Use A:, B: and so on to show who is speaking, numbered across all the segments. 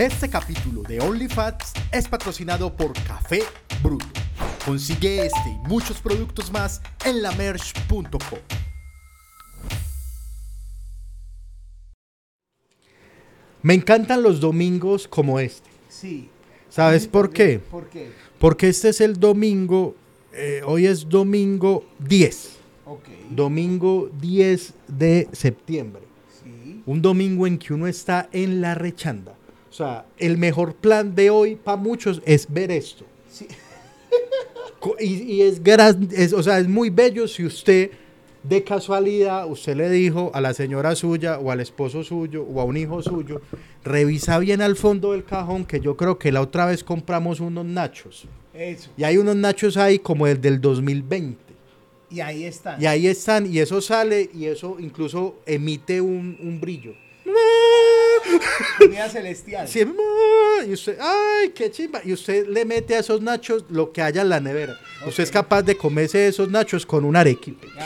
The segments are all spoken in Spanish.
A: Este capítulo de OnlyFats es patrocinado por Café Bruto. Consigue este y muchos productos más en lamerch.com. Me encantan los domingos como este.
B: Sí.
A: ¿Sabes por qué?
B: ¿Por qué?
A: Porque este es el domingo, eh, hoy es domingo 10.
B: Ok.
A: Domingo 10 de septiembre.
B: Sí.
A: Un domingo en que uno está en la rechanda. O sea, el mejor plan de hoy para muchos es ver esto.
B: Sí.
A: Y, y es, gran- es, o sea, es muy bello si usted, de casualidad, usted le dijo a la señora suya o al esposo suyo o a un hijo suyo, revisa bien al fondo del cajón que yo creo que la otra vez compramos unos nachos.
B: Eso.
A: Y hay unos nachos ahí como el del 2020.
B: Y ahí están.
A: Y ahí están, y eso sale, y eso incluso emite un, un brillo.
B: Comida celestial.
A: Sí, y usted, ay, qué chimba. Y usted le mete a esos nachos lo que haya en la nevera. Usted es capaz de comerse esos nachos con un arequipe.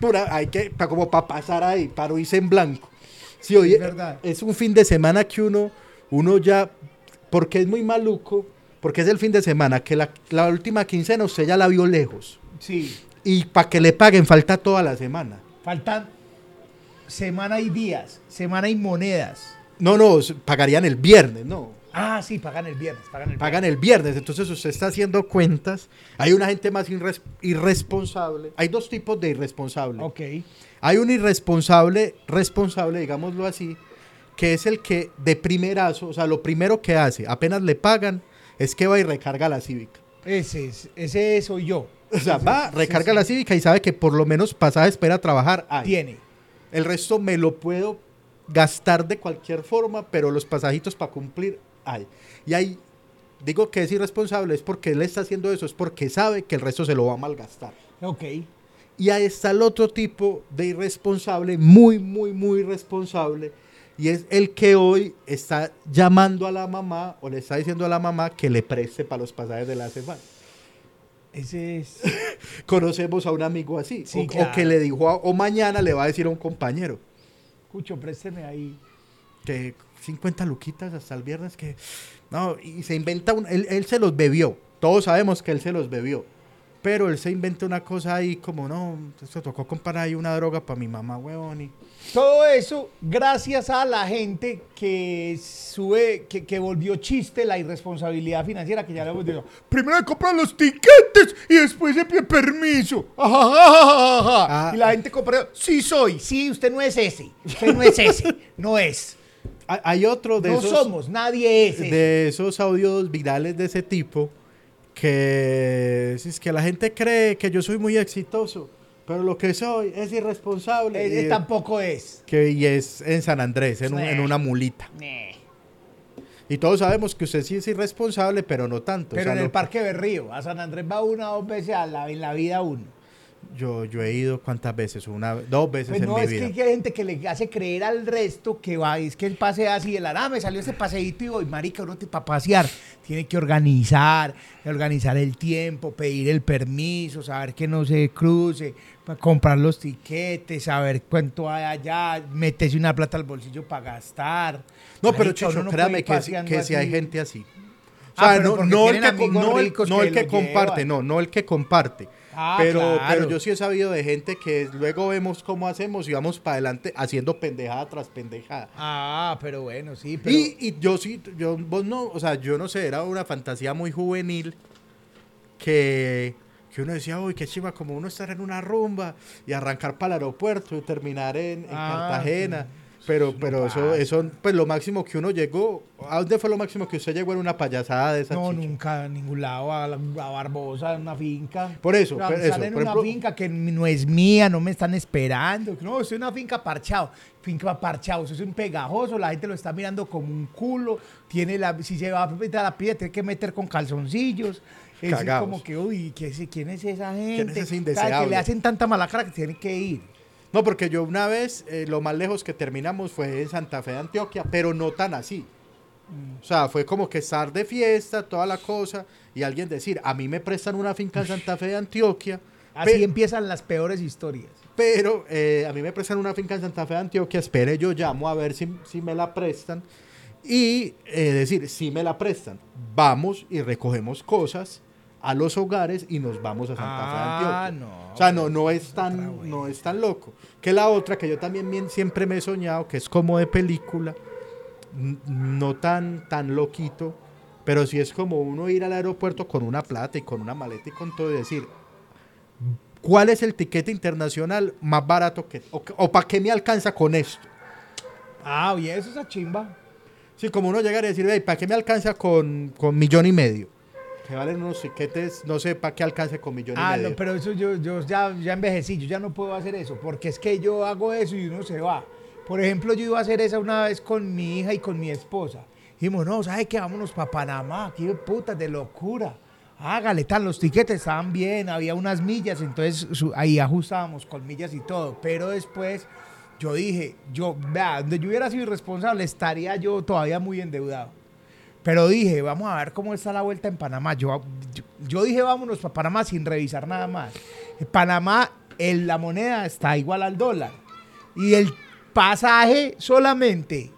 A: Pura, hay que, como para pasar ahí, para irse en blanco. Sí, oye,
B: Es verdad.
A: es un fin de semana que uno, uno ya, porque es muy maluco, porque es el fin de semana, que la, la última quincena usted ya la vio lejos.
B: sí.
A: Y para que le paguen falta toda la semana.
B: Faltan semana y días. Semana y monedas.
A: No, no, pagarían el viernes, no.
B: Ah, sí, pagan el viernes. Pagan el
A: Pagan el viernes, entonces usted está haciendo cuentas. Hay una gente más irres- irresponsable. Hay dos tipos de irresponsable.
B: Ok.
A: Hay un irresponsable, responsable, digámoslo así, que es el que de primerazo, o sea, lo primero que hace, apenas le pagan, es que va y recarga la cívica.
B: Ese, es, ese soy yo.
A: O sea, va, recarga
B: sí.
A: la cívica y sabe que por lo menos pasaje espera a trabajar. hay.
B: Tiene.
A: El resto me lo puedo gastar de cualquier forma, pero los pasajitos para cumplir hay. Y ahí digo que es irresponsable, es porque él está haciendo eso, es porque sabe que el resto se lo va a malgastar.
B: Ok.
A: Y ahí está el otro tipo de irresponsable, muy, muy, muy irresponsable, y es el que hoy está llamando a la mamá o le está diciendo a la mamá que le preste para los pasajes de la semana.
B: Ese es.
A: Conocemos a un amigo así,
B: Sí,
A: o, que le dijo, a- o mañana le va a decir a un compañero.
B: Cucho, présteme ahí.
A: que 50 luquitas hasta el viernes que no y se inventa un él, él se los bebió todos sabemos que él se los bebió pero él se inventa una cosa ahí como no se tocó comprar ahí una droga para mi mamá huevón y
B: Todo eso gracias a la gente que sube, que, que volvió chiste la irresponsabilidad financiera que ya le hemos dicho. Primero compran los tiquetes y después se pide permiso. Ajajajaja.
A: Ah.
B: Y la gente compra. Sí soy. Sí, usted no es ese. Usted no es ese. No es.
A: hay, otro de
B: no
A: esos
B: somos. Nadie es ese.
A: de esos audios virales de ese tipo que es que la gente cree que yo soy muy exitoso pero lo que soy es irresponsable y,
B: tampoco es.
A: que, y es en San Andrés en, un- en una mulita Y todos sabemos que usted sí es irresponsable, pero no tanto. O
B: Pero
A: sea,
B: en el
A: lo-
B: Parque Berrío, a San Andrés va una o dos veces a la, en la vida uno.
A: Yo, yo he ido cuántas veces, una, dos veces
B: Pues
A: en
B: no,
A: mi
B: es
A: vida.
B: que hay gente que le hace creer al resto que va, es que él pasea así, el ah, me salió ese paseíto y voy, marica, uno para pasear tiene que organizar, organizar el tiempo, pedir el permiso, saber que no se cruce, comprar los tiquetes, saber cuánto hay allá, meterse una plata al bolsillo para gastar.
A: No, pero Chicho,
B: no
A: créame que, que sí hay gente así. O
B: Ah,
A: sea,
B: pero
A: no,
B: porque
A: no el que, no el- no
B: que
A: el que comparte, no, no el que comparte.
B: Ah,
A: pero,
B: claro.
A: pero yo sí he sabido de gente que luego vemos cómo hacemos y vamos para adelante haciendo pendejada tras pendejada.
B: Ah, pero bueno, sí, pero...
A: Y, y yo sí, yo, vos no, o sea, yo no sé, era una fantasía muy juvenil que, que uno decía, uy, qué chiva, como uno estar en una rumba y arrancar para el aeropuerto y terminar en, en
B: Ah,
A: Cartagena.
B: sí.
A: Pero,
B: No
A: pero eso, eso, pues lo máximo que uno llegó, ¿a dónde fue lo máximo que usted llegó en una payasada de esa
B: No,
A: chicha?
B: nunca a ningún lado, a, la- a Barbosa, en una finca.
A: Por eso,
B: Pero
A: eso,
B: en
A: por
B: una
A: ejemplo-
B: finca que no es mía, no me están esperando. No, en una finca parchado. Finca parchado, eso es un pegajoso, la gente lo está mirando como un culo. Tiene la, si se va a meter a la piedra, tiene que meter con calzoncillos. Es como que, uy, ¿qué es- ¿quién es esa gente?
A: es ese indeseable?
B: Que le hacen tanta mala cara que tiene que ir.
A: No, porque yo una vez, eh, lo más lejos que terminamos fue en Santa Fe de Antioquia, pero no tan así.
B: Mm.
A: O sea, fue como que estar de fiesta, toda la cosa, y alguien decir, a mí me prestan una finca en Santa Fe de Antioquia.
B: Así empiezan las peores historias.
A: Pero eh, a mí me prestan una finca en Santa Fe de Antioquia, espere, yo llamo a ver si, si me la prestan. Y eh, decir, si me la prestan, vamos y recogemos cosas a los hogares y nos vamos a Santa
B: Ah,
A: Fe de Antioquia.
B: no,
A: o sea, no, no es tan, no es tan loco. Que la otra que yo también bien- siempre me he soñado, que es como de película, no tan, tan loquito, pero sí es como uno ir al aeropuerto con una plata y con una maleta y con todo y decir, ¿cuál es el tiquete internacional más barato que, o, para qué me alcanza con esto?
B: Ah, oye, eso es a chimba.
A: Sí, como uno llegar y decir, "Ey, ¿para qué me alcanza con, con millón y medio? Que valen unos tiquetes, no sé, ¿para qué alcance con millón
B: Ah,
A: y medio?
B: no, pero eso yo, yo ya, ya envejecí, yo ya no puedo hacer eso, porque es que yo hago eso y uno se va. Por ejemplo, yo iba a hacer esa una vez con mi hija y con mi esposa. Dijimos, no, ¿sabes qué? Vámonos para Panamá, qué puta de locura. Hágale, tal, los tiquetes estaban bien, había unas millas, entonces su- ahí ajustábamos con millas y todo. Pero después yo dije, yo, vea, donde yo hubiera sido irresponsable, estaría yo todavía muy endeudado. Pero dije, vamos a ver cómo está la vuelta en Panamá. Yo, yo, yo dije, vámonos para Panamá sin revisar nada más. En Panamá, la moneda está igual al dólar. Y el pasaje solamente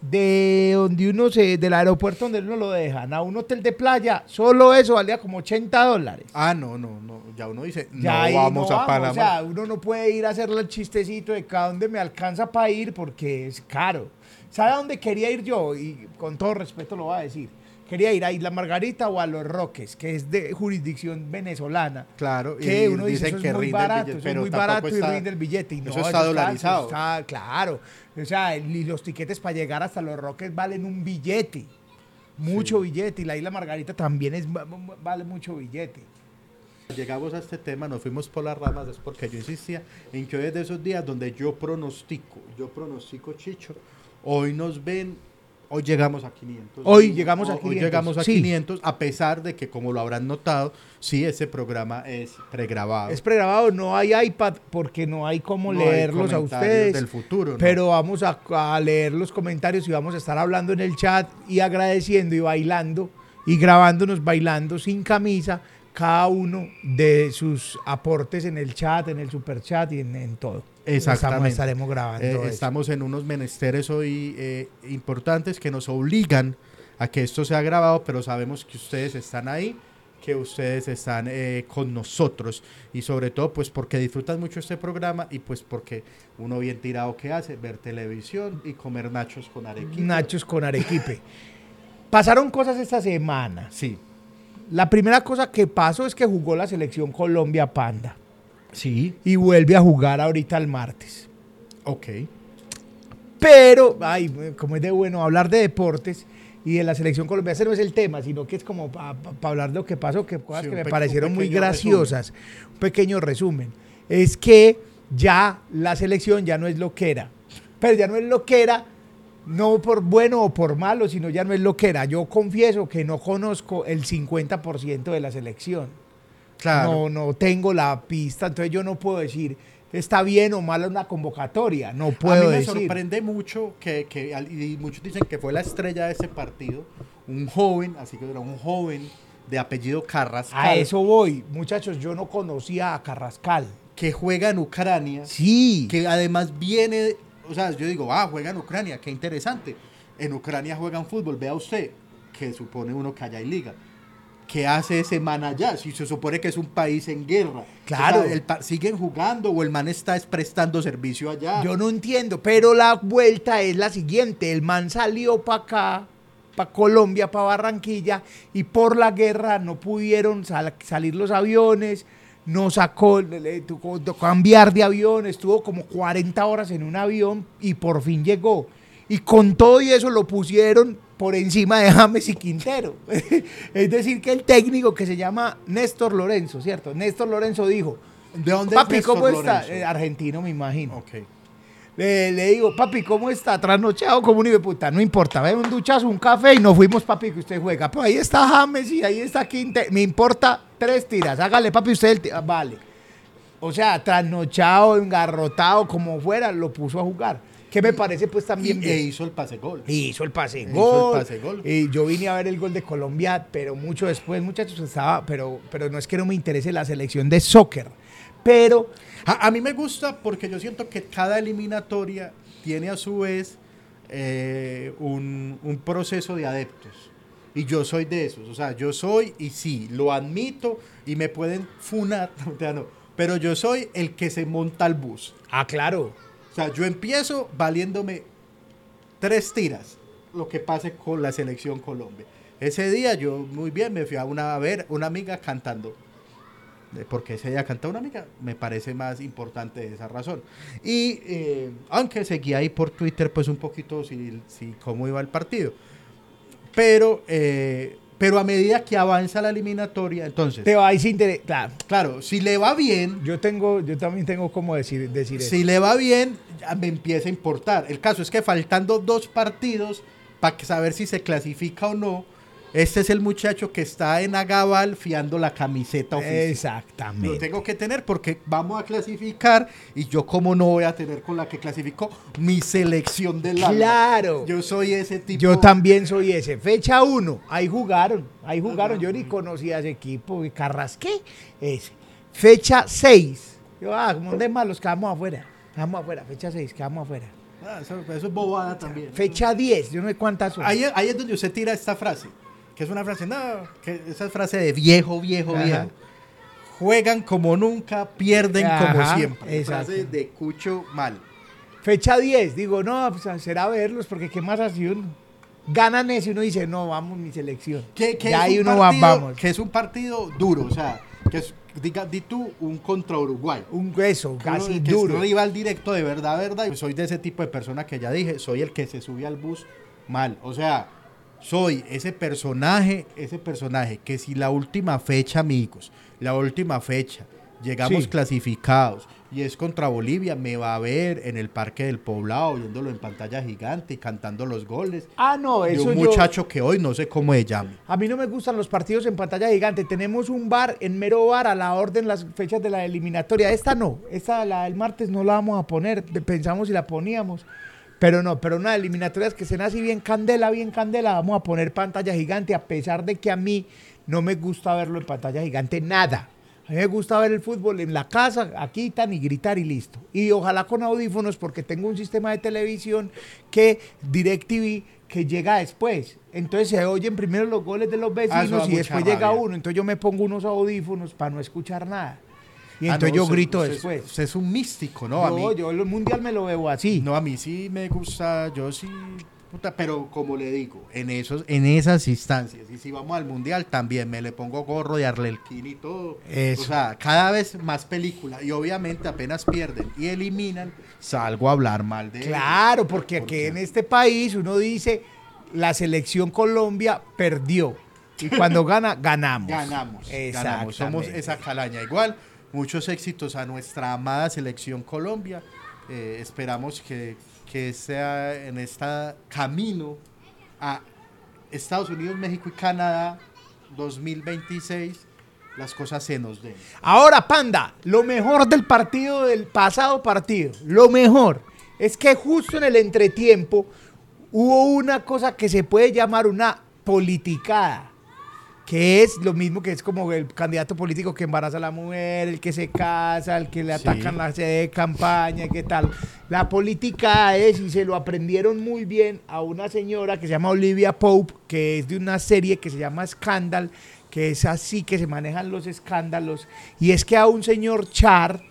B: de donde uno se, del aeropuerto donde uno lo dejan a un hotel de playa, solo eso valía como 80 dólares.
A: Ah, no, no, no, ya uno dice,
B: Ya
A: no vamos
B: no
A: a Panamá.
B: O sea, uno no puede ir a hacerle el chistecito de cada donde me alcanza para ir porque es caro. ¿Sabe a dónde quería ir yo? Y con todo respeto lo voy a decir. Quería ir a Isla Margarita o a Los Roques, que es de jurisdicción venezolana.
A: Claro, y
B: Que uno dice, eso es
A: que
B: muy
A: rinde el
B: barato,
A: billete,
B: eso es muy barato y rinde el billete. Y no,
A: eso está dolarizado.
B: está- claro. O sea, y los tiquetes para llegar hasta Los Roques valen un billete. Mucho billete. Y la Isla Margarita también es, vale mucho billete.
A: Llegamos a este tema, nos fuimos por las ramas, es porque yo insistía en que hoy es de esos días donde yo pronostico, yo pronostico, Chicho, hoy nos ven, hoy llegamos a 500.
B: Hoy llegamos a
A: Hoy
B: 500,
A: llegamos a
B: sí.
A: 500, a pesar de que, como lo habrán notado, sí, ese programa es pregrabado.
B: Es pregrabado, no hay iPad porque no hay cómo
A: No hay
B: leerlos a
A: comentarios
B: ustedes.
A: del futuro, ¿no?
B: Pero vamos a, a leer los comentarios y vamos a estar hablando en el chat y agradeciendo y bailando y grabándonos bailando sin camisa cada uno de sus aportes en el chat, en el super chat y en, en todo.
A: Exactamente.
B: Estamos- estaremos grabando.
A: Eh, estamos en unos menesteres hoy eh, importantes que nos obligan a que esto sea grabado, pero sabemos que ustedes están ahí, que ustedes están eh, con nosotros y sobre todo pues porque disfrutan mucho este programa y pues porque uno bien tirado que hace, ver televisión y comer nachos con arequipe.
B: Nachos con arequipe. Pasaron cosas esta semana.
A: Sí,
B: La primera cosa que pasó es que jugó la selección Colombia Panda
A: sí,
B: y vuelve a jugar ahorita el martes.
A: ok.
B: Pero, ay, como es de bueno hablar de deportes y de la selección colombiana, ese no es el tema, sino que es como para hablar de lo que pasó, que cosas
A: Sí,
B: que me parecieron muy graciosas. Un pequeño resumen. Es que ya la selección ya no es lo que era. Pero ya no es lo que era, no por bueno o por malo, sino ya no es lo que era. Yo confieso que no conozco el 50% de la selección.
A: Claro.
B: No, no tengo la pista, entonces yo no puedo decir está bien o mala una convocatoria. No puedo
A: a mí me
B: decir.
A: sorprende mucho que, que y muchos dicen que fue la estrella de ese partido, un joven, así que era un joven de apellido Carrascal,
B: A eso voy. Muchachos, yo no conocía a Carrascal.
A: que juega en Ucrania,
B: Sí.
A: que además viene, o sea, yo digo, ah, juega en Ucrania, qué interesante. En Ucrania juegan fútbol, vea usted, que supone uno que allá hay liga. ¿Qué hace ese man allá? Si se supone que es un país en guerra.
B: Claro.
A: O sea, el ¿Siguen jugando o el man está es prestando servicio allá?
B: Yo no entiendo, pero la vuelta es la siguiente. El man salió para acá, para Colombia, para Barranquilla, y por la guerra no pudieron sal- salir los aviones, no sacó, le, tocó cambiar de avión, estuvo como 40 horas en un avión y por fin llegó. Y con todo y eso lo pusieron por encima de James y Quintero. es decir, que el técnico que se llama Néstor Lorenzo, ¿cierto? Néstor Lorenzo dijo,
A: ¿De dónde es
B: papi,
A: Néstor
B: ¿cómo está? Eh, argentino, me imagino. Le, le digo, papi, ¿cómo está? Trasnochado como un hijo puta. No importa, ve un duchazo, un café y nos fuimos, papi, que usted juega. Pues ahí está James y ahí está Quinte. Me importa tres tiras. Hágale, papi, usted el ah, Vale. O sea, trasnochado, engarrotado, como fuera, lo puso a jugar. Que me parece, pues,
A: Y,
B: también
A: e
B: bien.
A: hizo el pase gol.
B: Y hizo el pase
A: Hizo
B: gol.
A: el pase gol.
B: Y yo vine a ver el gol de Colombia, pero mucho después, muchachos, estaba, pero, pero no es que no me interese la selección de soccer. pero
A: A, a mí me gusta porque yo siento que cada eliminatoria tiene a su vez eh, un, un proceso de adeptos. Y yo soy de esos. O sea, yo soy, y sí, lo admito, y me pueden funar, no, pero yo soy el que se monta al bus.
B: ah, claro.
A: O sea, yo empiezo valiéndome tres tiras lo que pase con la selección Colombia. Ese día yo muy bien me fui a, una, ver una amiga cantando. Eh, Porque ese día canta una amiga, me parece más importante esa razón. Y eh, aunque seguí ahí por Twitter, pues un poquito si, si cómo iba el partido. Pero, eh, pero a medida que avanza la eliminatoria, entonces,
B: Te vais a inter- Claro.
A: claro, si le va bien,
B: Yo tengo, yo también tengo como decir, decir eso.
A: si le va bien, ya me empieza a importar. El caso es que faltando dos partidos para saber si se clasifica o no, este es el muchacho que está en Agabal fiando la camiseta oficial. Lo
B: Exactamente.
A: tengo que tener porque vamos a clasificar y yo como no voy a tener con la que clasificó mi selección del alma.
B: Claro.
A: Yo soy ese tipo.
B: Yo también soy ese. Fecha 1, ahí jugaron, ahí jugaron. Yo ni conocía ese equipo, y Carrasqué, ese. Fecha 6. Yo, ah, como de malos, quedamos afuera. Quedamos afuera, fecha 6, quedamos afuera.
A: Ah, eso, eso es bobada también.
B: Fecha 10, yo no sé cuántas son.
A: Ahí, ahí es donde usted tira esta frase, que es una frase, no, que esa frase de viejo, viejo,
B: Ajá.
A: viejo. Juegan como nunca, pierden como siempre.
B: exacto.
A: Frase de Cucho mal.
B: Fecha 10, digo, no, pues será verlos, porque qué más así uno. Ganan eso y uno dice, no, vamos, mi selección.
A: Que, que
B: ya
A: es
B: ahí
A: un
B: uno va, vamos.
A: Que es un partido duro, o sea, que es, diga, di tú, un contra Uruguay.
B: Un hueso, casi
A: que
B: duro.
A: Es rival directo de verdad, verdad. Yo soy de ese tipo de persona que ya dije, soy el que se sube al bus mal. O sea, soy ese personaje, ese personaje que si la última fecha, amigos, la última fecha, llegamos
B: Sí.
A: clasificados y es contra Bolivia, me va a ver en el Parque del Poblado, viéndolo en pantalla gigante y cantando los goles.
B: Ah, no,
A: De
B: eso
A: un
B: yo-
A: muchacho que hoy no sé cómo se llama.
B: A mí no me gustan los partidos en pantalla gigante. Tenemos un bar en mero bar a la orden las fechas de la eliminatoria. Esta no, esta la del martes no la vamos a poner. Pensamos si la poníamos. Pero no, pero una eliminatoria que estén así bien candela, bien candela, vamos a poner pantalla gigante, a pesar de que a mí no me gusta verlo en pantalla gigante, nada. A mí me gusta ver el fútbol en la casa, aquí tan y gritar y listo. Y ojalá con audífonos, porque tengo un sistema de televisión que DirecTV que llega después. Entonces se oyen primero los goles de los
A: Ah,
B: vecinos y
A: mucha
B: después llega uno. Entonces yo me pongo unos audífonos para no escuchar nada. Y
A: Ah,
B: entonces
A: no,
B: yo
A: usted-
B: grito
A: usted-
B: después.
A: Usted es un místico, ¿no? A mí,
B: yo, yo el mundial me lo veo así.
A: No, a mí sí me gusta, yo sí, puta, pero como le digo, en esos, en esas instancias, y si vamos al mundial también me le pongo gorro de Arlequín y todo.
B: Eso.
A: O sea, cada vez más película. Y obviamente apenas pierden y eliminan, salgo a hablar mal de ellos.
B: Claro, porque aquí en este país uno dice la selección Colombia perdió. Y cuando gana, ganamos.
A: Ganamos, ganamos, somos esa calaña. Igual, muchos éxitos a nuestra amada selección Colombia. Eh, esperamos que, que sea en este camino a Estados Unidos, México y Canadá 2026 las cosas se nos den.
B: Ahora, Panda, lo mejor del partido, del pasado partido, lo mejor es que justo en el entretiempo hubo una cosa que se puede llamar una politicada, que es lo mismo que es como el candidato político que embaraza a la mujer, el que se casa, el que le
A: Sí.
B: atacan la sede de campaña, ¿qué tal? La política es, y se lo aprendieron muy bien a una señora que se llama Olivia Pope, que es de una serie que se llama Scandal, que es así que se manejan los escándalos, y es que a un señor Char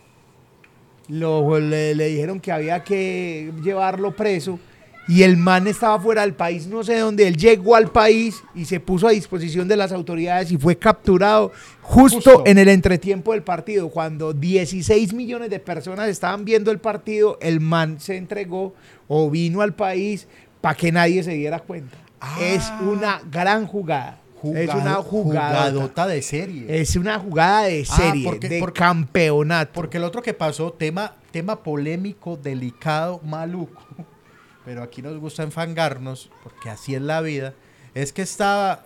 B: lo, le, le dijeron que había que llevarlo preso, y el man estaba fuera del país, no sé dónde, él llegó al país y se puso a disposición de las autoridades y fue capturado justo,
A: Justo.
B: en el entretiempo del partido, cuando 16 millones de personas estaban viendo el partido, el man se entregó o vino al país para que nadie se diera cuenta.
A: Ah.
B: Es una gran jugada. es una jugada.
A: jugadota de serie.
B: Es una jugada de
A: Ah,
B: serie,
A: porque-
B: de
A: porque-
B: campeonato.
A: Porque el otro que pasó, tema, tema polémico, delicado, maluco, pero aquí nos gusta enfangarnos, porque así es la vida, es que estaba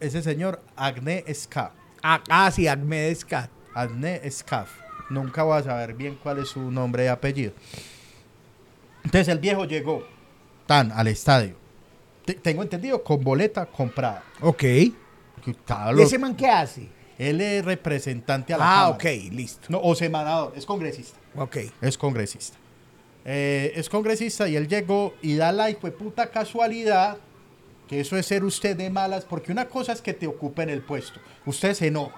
A: ese señor Agne Scaf.
B: Ah, ah, sí, Ahmed Escat.
A: Agne Scaf. Nunca voy a saber bien cuál es su nombre y apellido. Entonces el viejo llegó tan al estadio. Te- tengo entendido con boleta comprada.
B: Ok. ¿Y ese man qué hace?
A: Él es representante a la
B: Ah,
A: Cámara.
B: ok, listo.
A: No, o senador, es congresista.
B: Ok.
A: Es congresista. Eh, es congresista y él llegó y da la puta casualidad que eso es ser usted de malas, porque una cosa es que te ocupen el puesto. Usted se enoja.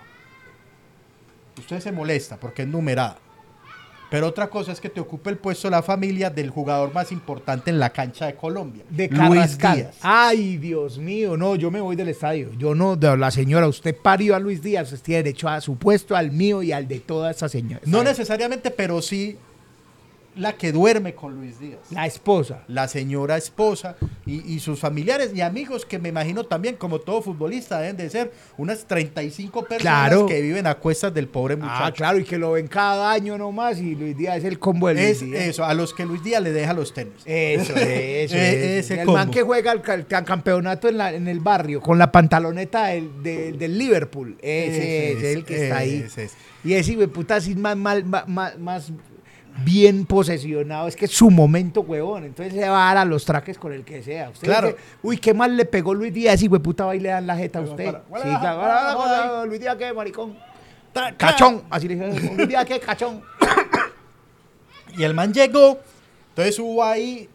A: Usted se molesta porque es numerada. Pero otra cosa es que te ocupe el puesto la familia del jugador más importante en la cancha de Colombia,
B: De
A: Luis
B: Carrascal.
A: Díaz.
B: Ay, Dios mío, no, yo me voy del estadio. Yo no, de la señora, usted parió a Luis Díaz, usted tiene derecho a su puesto, al mío y al de toda esa señora.
A: No necesariamente, pero sí la que duerme con Luis Díaz.
B: La esposa.
A: la señora esposa y, y sus familiares y amigos que me imagino también, como todo futbolista, deben de ser unas 35 personas
B: Claro.
A: que viven a cuestas del pobre muchacho.
B: Ah, claro, y que lo ven cada año nomás y Luis Díaz es el combo de Luis
A: Es
B: Díaz.
A: eso, a los que Luis Díaz le deja los tenis.
B: Eso, eso, eso.
A: ese
B: el
A: combo.
B: man que juega el, ca- el campeonato en, la- en el barrio con la pantaloneta del, del- del Liverpool. Ese,
A: Ese
B: es, el que está ahí.
A: es.
B: Y ese puta así más, mal- ma- ma- más, bien posesionado. Es que es su momento, huevón. Entonces se va a dar a los traques con el que sea. Usted
A: Claro.
B: dice, Uy, qué mal le pegó Luis Díaz. Y hijo de puta va y le dan la jeta a usted.
A: para-
B: Sí,
A: para-
B: claro.
A: para- para-
B: Luis Díaz, ¿qué, maricón?
A: Ta-
B: Cachón. Así le dije, Luis Díaz, ¿qué? Cachón.
A: Y el man llegó, entonces hubo ahí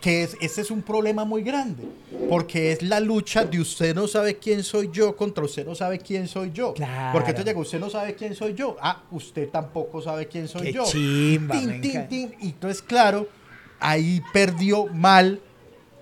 A: que es, ese es un problema muy grande, porque es la lucha de usted no sabe quién soy yo contra usted no sabe quién soy yo.
B: Claro.
A: Porque entonces llega, usted no sabe quién soy yo. Ah, usted tampoco sabe quién soy
B: Qué
A: yo.
B: chimba,
A: Tin, tin, tin. Y entonces, claro, ahí perdió mal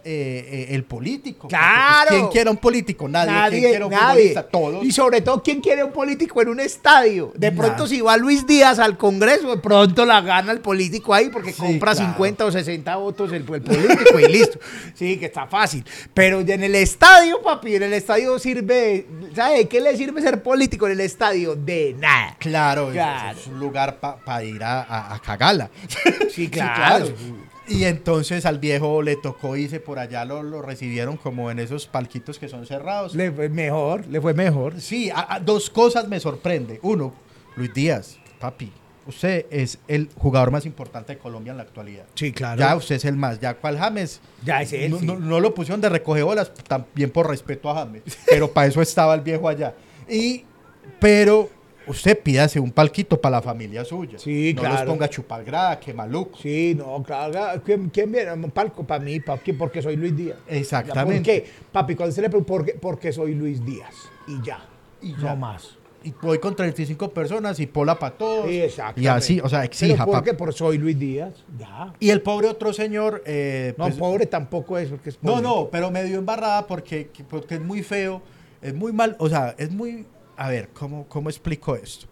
A: eh, eh, el político. Pues,
B: Claro.
A: ¿Quién quiere un político? Nadie. ¿Quién
B: Nadie,
A: quiere un
B: nadie.
A: Todos.
B: Y sobre todo, ¿quién quiere un político en un estadio? De pronto, si va Luis Díaz al Congreso, de pronto la gana el político ahí porque
A: Sí,
B: compra
A: claro.
B: 50 o 60 votos el, el político y listo. Sí, que está fácil. Pero en el estadio, papi, en el estadio sirve. ¿Sabe de qué le sirve ser político en el estadio? De nada.
A: Claro, es-
B: Claro.
A: es un lugar para ir a, a, a cagarla.
B: Sí, claro.
A: Y entonces al viejo le tocó irse por allá, lo, lo recibieron como en esos palquitos que son cerrados.
B: Le fue mejor, le fue mejor.
A: Sí, a- a- dos cosas me sorprende. Uno, Luis Díaz, papi, usted es el jugador más importante de Colombia en la actualidad.
B: Sí, claro.
A: Ya usted es el más. Ya cual James.
B: Ya es él,
A: No,
B: sí.
A: no- no lo pusieron de recoge bolas, también por respeto a James. Pero para eso estaba el viejo allá. Y, pero usted pídase un palquito para la familia suya.
B: Sí,
A: no
B: claro.
A: los ponga a chupar grada, que maluco.
B: Sí, no, claro. ¿Quién, quién viene? Un palco para mí, papi, porque soy Luis Díaz.
A: Exactamente.
B: ¿Por qué? Papi, cuando se le pregunta, ¿por qué? Porque soy Luis Díaz. Y ya.
A: Y
B: no
A: ya.
B: más.
A: Y voy con 35 personas y pola para todos.
B: Sí, exacto.
A: Y así, o sea, exija,
B: ¿Pero por? Porque soy Luis Díaz. Ya.
A: Y el pobre otro señor. eh,
B: No,
A: pues,
B: pobre tampoco es porque es
A: No,
B: pobre.
A: no, pero me dio embarrada porque, que- porque es muy feo, es muy mal, o sea, es muy... A ver, ¿cómo, cómo explico esto?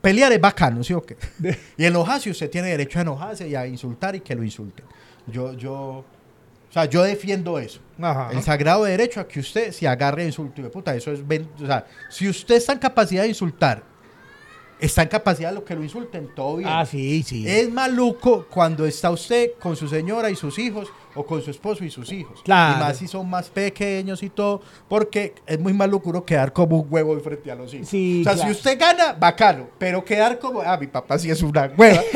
A: Pelear es bacano, ¿sí o qué? Y enojarse, usted tiene derecho a enojarse y a insultar y que lo insulten. Yo, yo, o sea, yo defiendo eso.
B: Ajá.
A: El sagrado derecho a que usted se agarre a insulto de puta, eso es, o sea, si usted está en capacidad de insultar, está en capacidad de lo que lo insulten, todo bien.
B: Ah, sí, sí.
A: Es maluco cuando está usted con su señora y sus hijos o con su esposo y sus hijos.
B: Claro.
A: Y más si son más pequeños y todo, porque es muy maluco uno quedar como un huevo frente a los hijos.
B: Sí,
A: o sea,
B: claro.
A: si usted gana, bacano, pero quedar como, ah, mi papá sí es una hueva.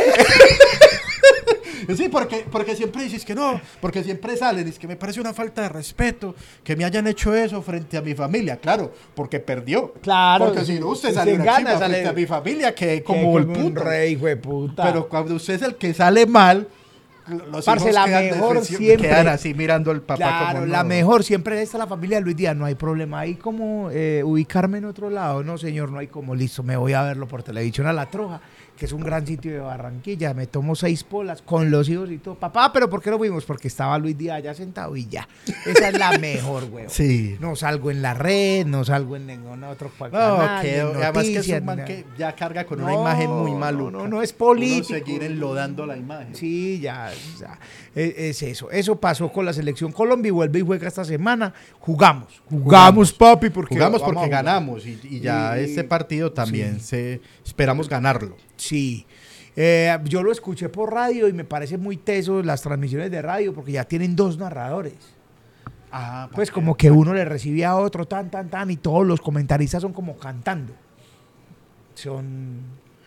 A: Sí, porque, porque siempre dices que no, porque siempre salen, es que me parece una falta de respeto que me hayan hecho eso frente a mi familia. Claro, porque perdió.
B: Claro,
A: Porque si no, usted sale una
B: gana,
A: chimba
B: sale-
A: frente a mi familia que
B: Que
A: como el
B: un
A: puto.
B: rey, hijo de puta.
A: Pero cuando usted es el que sale mal, los
B: Parce,
A: hijos
B: la
A: quedan,
B: mejor siempre-
A: quedan así mirando al papá
B: Claro,
A: como
B: la mejor siempre está la familia de Luis Díaz, no hay problema. Ahí como eh, ubicarme en otro lado, no señor, no hay como listo, me voy a verlo por televisión a La Troja, que es un gran sitio de Barranquilla, me tomo seis polas con los hijos y todo. Papá, pero ¿por qué no fuimos? Porque estaba Luis Díaz allá sentado y ya. Esa es la mejor, güey.
A: Sí.
B: No salgo en la red, no salgo en ningún otro
A: No,
B: canal,
A: que
B: en
A: además que es
B: noticias,
A: un man que ya carga con una
B: No,
A: imagen muy
B: no,
A: maluca.
B: no, no, es
A: Uno
B: político.
A: seguir enlodando la imagen.
B: Sí, ya, ya. Es, es eso. Eso pasó con la selección Colombia y vuelve y juega esta semana. Jugamos. Jugamos, papi, porque
A: Jugamos porque ganamos y, y ya
B: Y-
A: este partido también
B: sí.
A: se esperamos ganarlo.
B: Sí. Eh, yo lo escuché por radio y me parece muy teso las transmisiones de radio porque ya tienen dos narradores.
A: Ah,
B: Pues como que uno le recibe a otro tan, tan, tan y todos los comentaristas son como cantando. Son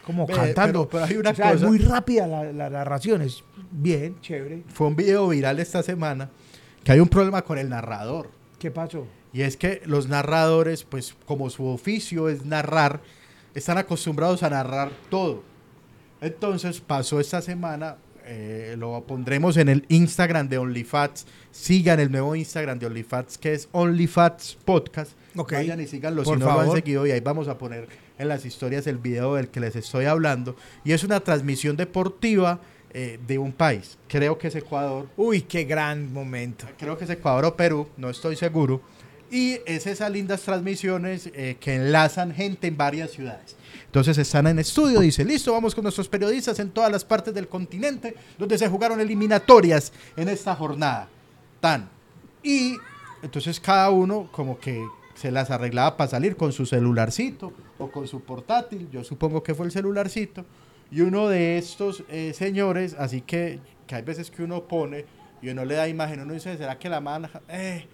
B: como
A: Ve,
B: cantando.
A: pero- pero hay una
B: O sea, es
A: cosa-
B: muy rápida la, la narración. Es bien, chévere.
A: fue un video viral esta semana que hay un problema con el narrador.
B: ¿Qué pasó?
A: Y es que los narradores, pues como su oficio es narrar, están acostumbrados a narrar todo. Entonces pasó esta semana, eh, lo pondremos en el Instagram de OnlyFats. Sigan el nuevo Instagram de OnlyFats que es OnlyFats Podcast.
B: Ok.
A: Vayan y síganlo
B: Por
A: si no lo han seguido y ahí vamos a poner en las historias el video del que les estoy hablando. Y es una transmisión deportiva eh, de un país. Creo que es Ecuador.
B: Uy, qué gran momento.
A: Creo que es Ecuador o Perú, no estoy seguro. Y es esas lindas transmisiones eh, que enlazan gente en varias ciudades. Entonces están en estudio, dice, listo, vamos con nuestros periodistas en todas las partes del continente donde se jugaron eliminatorias en esta jornada. Tan. Y entonces cada uno como que se las arreglaba para salir con su celularcito o con su portátil, yo supongo que fue el celularcito. Y uno de estos eh, señores, así que, que hay veces que uno pone y uno le da imagen, uno dice, ¿será que la mano, eh,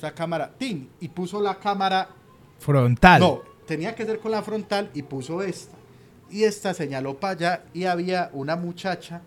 A: esta cámara, tin, y puso la cámara
B: Frontal.
A: no, tenía que ser con la frontal y puso esta. Y esta señaló para allá y había una muchacha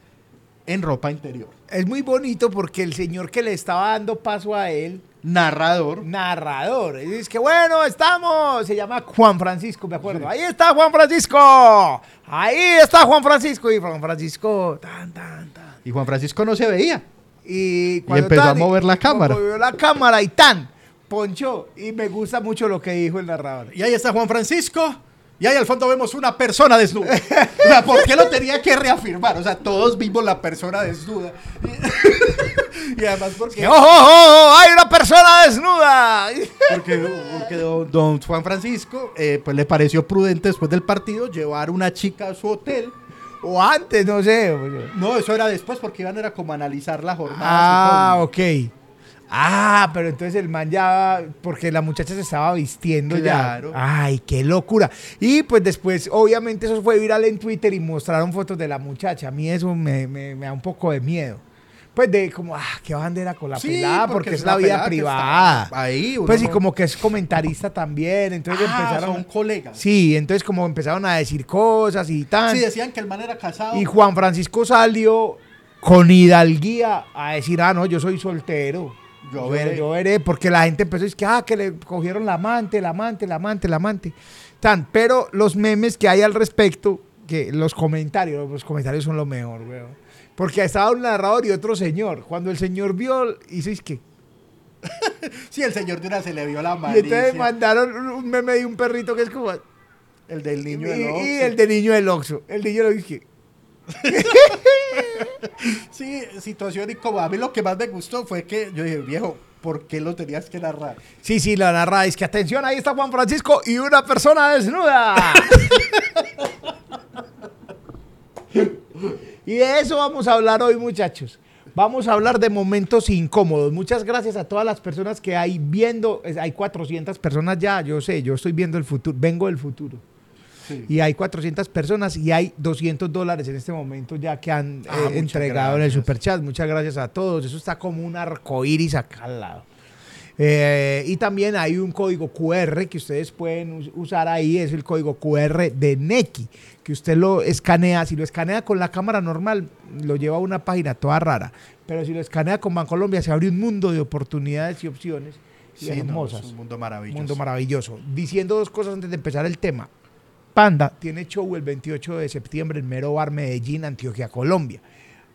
A: en ropa interior.
B: Es muy bonito porque el señor que le estaba dando paso a él,
A: Narrador.
B: narrador, y dice que bueno, estamos. Se llama Juan Francisco, me acuerdo. Ahí está Juan Francisco. Ahí está Juan Francisco. Y Juan Francisco, tan, tan, tan.
A: Y Juan Francisco no se veía.
B: Y, cuando
A: empezó a mover la cámara.
B: Movió la cámara y tan, ponchó. Y me gusta mucho lo que dijo el narrador.
A: Y ahí está Juan Francisco. Y ahí al fondo vemos una persona desnuda. O sea, ¿por qué lo tenía que reafirmar? O sea, todos vimos la persona desnuda. Y, y además porque,
B: ¡Oh, oh, oh, oh! ¡Hay una persona desnuda!
A: porque, porque don, don Juan Francisco eh, pues le pareció prudente después del partido llevar una chica a su hotel.
B: O antes, no sé.
A: No, eso era después porque iban era como a analizar la jornada.
B: Ah, ok. Ah, pero entonces el man ya, porque la muchacha se estaba vistiendo
A: Claro.
B: ya. Ay, qué locura. Y pues después, obviamente eso fue viral en Twitter y mostraron fotos de la muchacha. A mí eso me, me- me da un poco de miedo. Pues de como, ah, qué bandera con la
A: Sí,
B: pelada, porque, es la vida privada.
A: Ahí,
B: Pues y como que es comentarista también, entonces
A: Ah,
B: empezaron...
A: son colegas.
B: Sí, entonces como empezaron a decir cosas y tal.
A: Sí, decían que el man era casado.
B: Y Juan Francisco salió con hidalguía a decir, ah, no, yo soy soltero.
A: Yo veré.
B: yo veré, porque la gente empezó a decir que, ah, que le cogieron la amante, la amante, la amante, la amante. Tan, pero los memes que hay al respecto, que los comentarios, los comentarios son lo mejor, weón. Porque estaba un narrador y otro señor. Cuando el señor vio, hizo es que.
A: Sí, el señor de una se le vio la
B: Y
A: malicia.
B: entonces mandaron un meme de un perrito que es como.
A: El del niño
B: y,
A: del
B: y
A: Oxxo.
B: el de niño del Oxxo. El niño del Oxxo.
A: Sí, situación incómoda. A mí lo que más me gustó fue que yo dije, viejo, ¿por qué lo tenías que narrar?
B: Sí, sí, la narra es que atención, ahí está Juan Francisco y una persona desnuda. y de eso vamos a hablar hoy, muchachos. Vamos a hablar de momentos incómodos. Muchas gracias a todas las personas que hay viendo. Hay 400 personas ya, yo sé, yo estoy viendo el futuro, vengo del futuro.
A: Sí.
B: Y hay 400 personas y hay 200 dólares en este momento ya que han
A: Ah,
B: eh, entregado en el superchat. Muchas gracias a todos. Eso está como un arco iris acá al lado. Eh, y también hay un código QR que ustedes pueden us- usar ahí, es el código QR de Neki, que usted lo escanea, si lo escanea con la cámara normal, lo lleva a una página toda rara, pero si lo escanea con Bancolombia se abre un mundo de oportunidades y opciones
A: Sí, no,
B: hermosas.
A: es un mundo maravilloso.
B: Mundo maravilloso. Diciendo dos cosas antes de empezar el tema. Panda tiene show el 28 de septiembre en Mero Bar, Medellín, Antioquia, Colombia.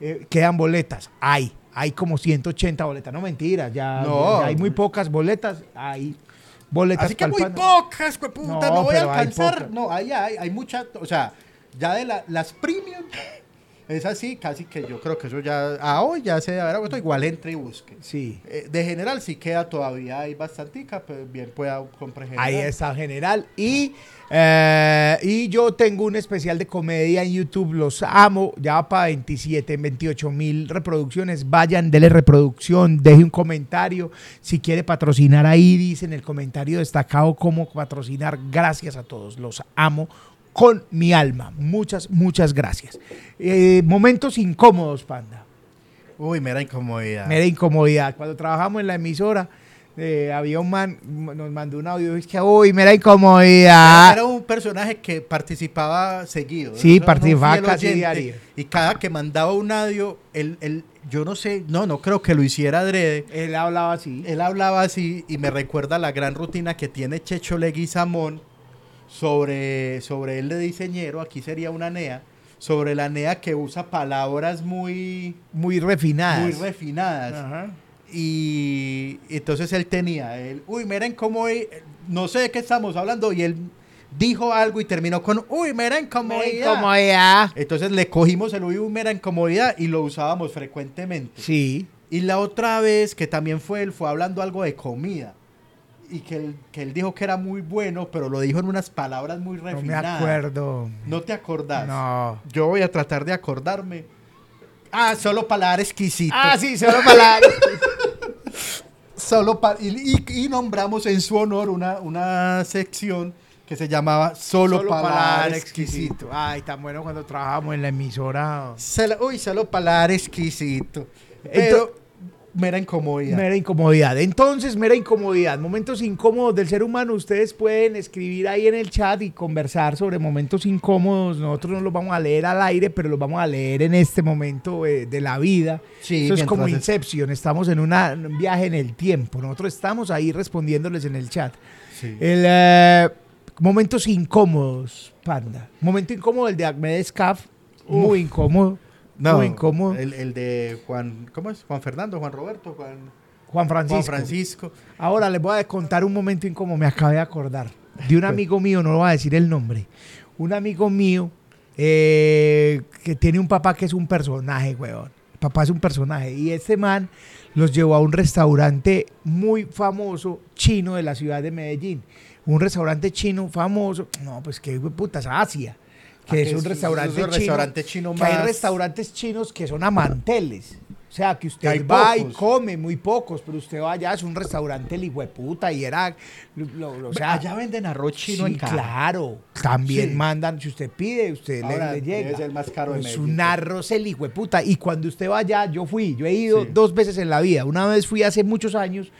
B: Eh, quedan boletas. Hay. Hay como 180 boletas. No mentiras. Ya,
A: No.
B: ya hay muy pocas boletas. Hay boletas.
A: Así que muy pocas, puta,
B: No,
A: no, voy a
B: hay
A: alcanzar. No, ahí hay, hay muchas, o sea, ya de la- las premium, es así, casi que yo creo que eso ya, a hoy ya se debe haber agotado, igual entre y busque.
B: Sí.
A: Eh, de general sí queda todavía, hay bastantica, pero bien pueda comprar general.
B: Ahí está general. Y, eh, y yo tengo un especial de comedia en YouTube. Los amo. Ya va para 27, 28 mil reproducciones. Vayan, denle reproducción. Deje un comentario. Si quiere patrocinar ahí, dice en el comentario destacado cómo patrocinar. Gracias a todos. Los amo con mi alma. Muchas, muchas gracias. Eh, momentos incómodos, panda.
A: Uy, mera incomodidad.
B: Me da incomodidad. Cuando trabajamos en la emisora, eh, había un man, nos mandó un audio, es que, uy, mira incomodidad.
A: Era un personaje que participaba seguido.
B: Sí, participaba casi diario.
A: Y cada que mandaba un audio, él, él- yo no sé, no, no creo que lo hiciera adrede.
B: Él hablaba así.
A: Él hablaba así y me recuerda la gran rutina que tiene Checho Leguizamón sobre, sobre él de diseñero, aquí sería una NEA, sobre la NEA que usa palabras muy,
B: Muy refinadas.
A: muy refinadas.
B: Ajá.
A: Y entonces él tenía, él, uy, miren cómo, no sé de qué estamos hablando, y él dijo algo y terminó con, uy, ella".
B: incomodidad.
A: Entonces le cogimos el uy, mera incomodidad y lo usábamos frecuentemente.
B: Sí.
A: Y la otra vez que también fue él, fue hablando algo de comida. Y que él, que él dijo que era muy bueno, pero lo dijo en unas palabras muy
B: No me
A: refinadas.
B: acuerdo.
A: ¿No te acordás?
B: No.
A: Yo voy a tratar de acordarme. Ah, solo palabra exquisito.
B: Ah, sí, solo para
A: Solo pa- y, y- y nombramos en su honor una, una sección que se llamaba Solo,
B: Solo paladar
A: exquisito.
B: exquisito. Ay, tan bueno cuando trabajamos en la emisora.
A: Solo- uy, solo palabra exquisito. Pero mera incomodidad.
B: Mera incomodidad. Entonces, mera incomodidad. Momentos incómodos del ser humano. Ustedes pueden escribir ahí en el chat y conversar sobre momentos incómodos. Nosotros no los vamos a leer al aire, pero los vamos a leer en este momento eh, de la vida.
A: Sí,
B: Eso es como Inception. Estamos en una- en un viaje en el tiempo. Nosotros estamos ahí respondiéndoles en el chat.
A: Sí.
B: El, eh, momentos incómodos, panda. Momento incómodo el de Ahmed Scaf. Muy incómodo.
A: No,
B: muy incómodo.
A: El, el de Juan, ¿cómo es? Juan Fernando, Juan Roberto, Juan,
B: Juan Francisco.
A: Juan Francisco.
B: Ahora les voy a contar un momento incómodo. Me acabé de acordar de un amigo mío, no lo voy a decir el nombre. Un amigo mío eh, que tiene un papá que es un personaje, weón. El papá es un personaje. Y este man los llevó a un restaurante muy famoso chino de la ciudad de Medellín. Un restaurante chino famoso. No, pues que putas, Asia. Que es un
A: es-
B: restaurante
A: es un
B: chino.
A: restaurante chino
B: que hay restaurantes chinos que son a manteles. O sea, que usted va y come, muy pocos, pero usted va allá, es un restaurante puta y era, lo- lo- o sea,
A: Allá venden arroz chino
B: sí,
A: en caja.
B: claro, también
A: Sí.
B: mandan, si usted pide, usted le-
A: Ahora,
B: le, llega.
A: ser el más caro
B: es un arroz el puta y cuando usted va allá, yo fui, yo he ido
A: Sí.
B: dos veces en la vida, una vez fui hace muchos años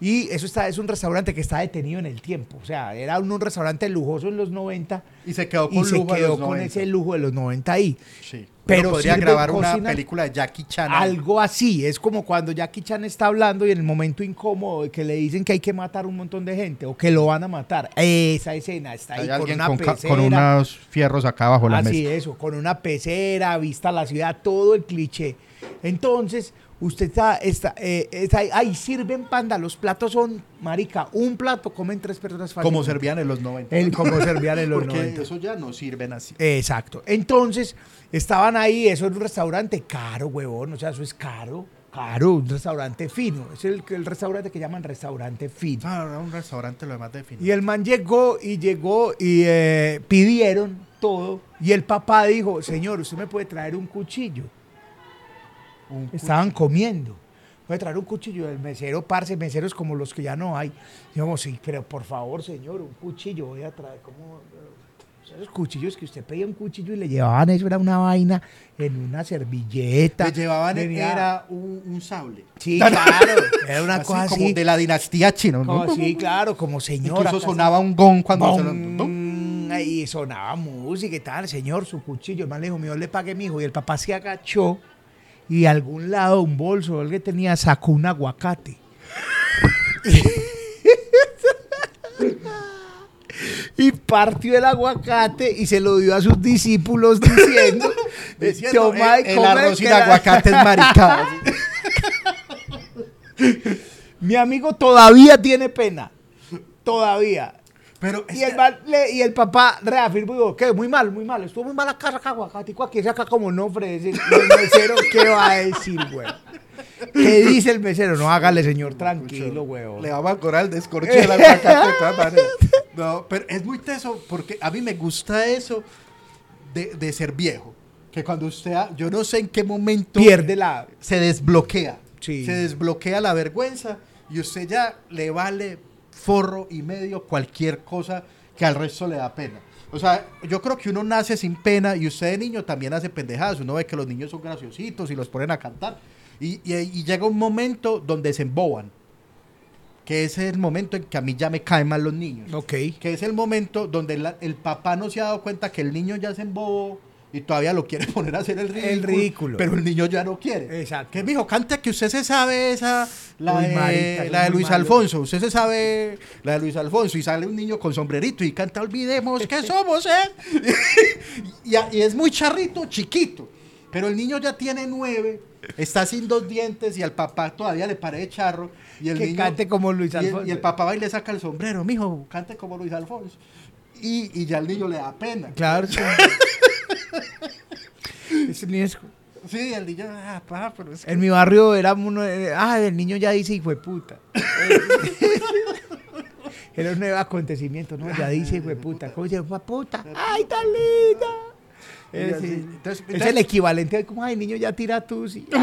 B: y eso está, es un restaurante que está detenido en el tiempo, o sea, era un, un restaurante lujoso en los 90
A: Y se quedó con
B: y se
A: lujo de
B: quedó con
A: 90.
B: ese lujo de los 90 ahí.
A: Sí.
B: Pero
A: Pero podría grabar una película de Jackie Chan. ahí.
B: Algo así, es como cuando Jackie Chan está hablando y en el momento incómodo de que le dicen que hay que matar un montón de gente o que lo van a matar. Esa escena está ahí con una
A: con,
B: pecera.
A: con unos fierros acá abajo la
B: Así
A: mesa.
B: eso, con una pecera, vista la ciudad, todo el cliché. Entonces, usted está, está, eh, está ahí, sirven panda, los platos son, marica, un plato comen tres personas
A: Como servían en los 90.
B: El como servían en los
A: Porque
B: 90.
A: eso ya no sirven así.
B: Exacto. Entonces, estaban ahí, eso es un restaurante caro, huevón, o sea, eso es caro, caro, un restaurante fino. Es el, el restaurante que llaman restaurante fino.
A: Ah, un restaurante lo demás
B: Y
A: definido.
B: el man llegó y llegó y eh, pidieron todo. Y el papá dijo, señor, usted me puede traer un cuchillo. Estaban comiendo. Puede traer un cuchillo del mesero, parce, meseros como los que ya no hay. Digamos, sí, pero por favor, señor, un cuchillo voy a traer. ¿Cómo? O sea, Esos cuchillos que usted pedía un cuchillo y le llevaban eso, era una vaina en una servilleta.
A: Le llevaban
B: Venía-
A: era un, un sable.
B: Sí, claro. Era una
A: Así
B: cosa
A: como
B: así.
A: de la dinastía china. ¿no?
B: como así, claro, como señora.
A: Incluso sonaba un gong cuando se lo-
B: ¡Bum! Y sonaba música y tal, señor, su cuchillo. El man le dijo, mío, le pague, mi hijo. Y el papá se agachó y de algún lado, un bolso, el que tenía, sacó un aguacate. y partió el aguacate y se lo dio a sus discípulos diciendo,
A: Diciendo,
B: "Toma y
A: el, el arroz sin aguacate es maricada.
B: Mi amigo todavía tiene pena. Todavía.
A: Pero
B: Y el,
A: que-
B: le- y el papá reafirmó, digo, ¿qué? Muy mal, muy mal. Estuvo muy mal acá, acá, aguacatico, aquí saca como no ofrece. Y el mesero, ¿qué va a decir, güey? ¿Qué dice el mesero? No, hágale, señor, tranquilo, güey.
A: Le vamos a cobrar el descorche del aguacate de todas maneras. No, pero es muy teso porque a mí me gusta eso de, de ser viejo. Que cuando usted, ha- yo no sé en qué momento
B: Pierde la...
A: se desbloquea.
B: Sí.
A: Se desbloquea la vergüenza y usted ya le vale forro y medio cualquier cosa que al resto le da pena. O sea, yo creo que uno nace sin pena y usted de niño también hace pendejadas. Uno ve que los niños son graciositos y los ponen a cantar. Y, y- y llega un momento donde se emboban. que es el momento en que a mí ya me caen mal los niños.
B: Ok.
A: Que es el momento donde la- el papá no se ha dado cuenta que el niño ya se embobó y todavía lo quiere poner a hacer el ridículo.
B: El ridículo.
A: Pero el niño ya no quiere.
B: Exacto.
A: Que mijo, cante que usted se sabe esa, la,
B: Uy,
A: de,
B: marica,
A: la de Luis
B: malo.
A: Alfonso. Usted se sabe la de Luis Alfonso y sale un niño con sombrerito y canta Olvidemos que somos, ¿eh? y, y es muy charrito, chiquito. Pero el niño ya tiene nueve, está sin dos dientes y al papá todavía le parece charro. Y el
B: Que
A: niño-
B: cante como Luis
A: y el-
B: Alfonso.
A: Y el, papá va y le saca el sombrero, mijo, cante como Luis Alfonso. Y, y ya el niño le da pena.
B: Claro. Ese niño es-
A: Sí, el niño, ah, papá, pero es que...
B: En mi barrio era uno, eh, ah, el niño ya dice hijo de puta. Era un nuevo acontecimiento, ¿no? Ya dice hijo de puta. ¿Cómo dice hijo de puta? ¡Ay, tan linda! Es, sí.
A: entonces-
B: es
A: entonces-
B: el equivalente a como, ay, niño, ya tira tú. Sí,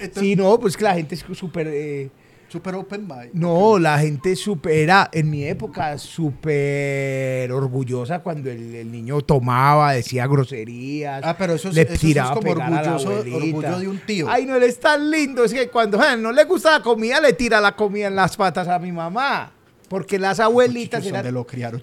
A: Entonces,
B: Sí, no, pues que la gente es súper... eh,
A: super open mind.
B: no, la gente super, era en mi época súper orgullosa cuando el, el niño tomaba, decía groserías.
A: Ah, pero eso es,
B: le
A: eso es
B: tiraba a
A: como orgulloso, orgullo de un tío.
B: Ay, no, él es tan lindo. Es que cuando no le gusta la comida, le tira la comida en las patas a mi mamá. Porque las abuelitas eran...
A: ¿dónde lo criaron?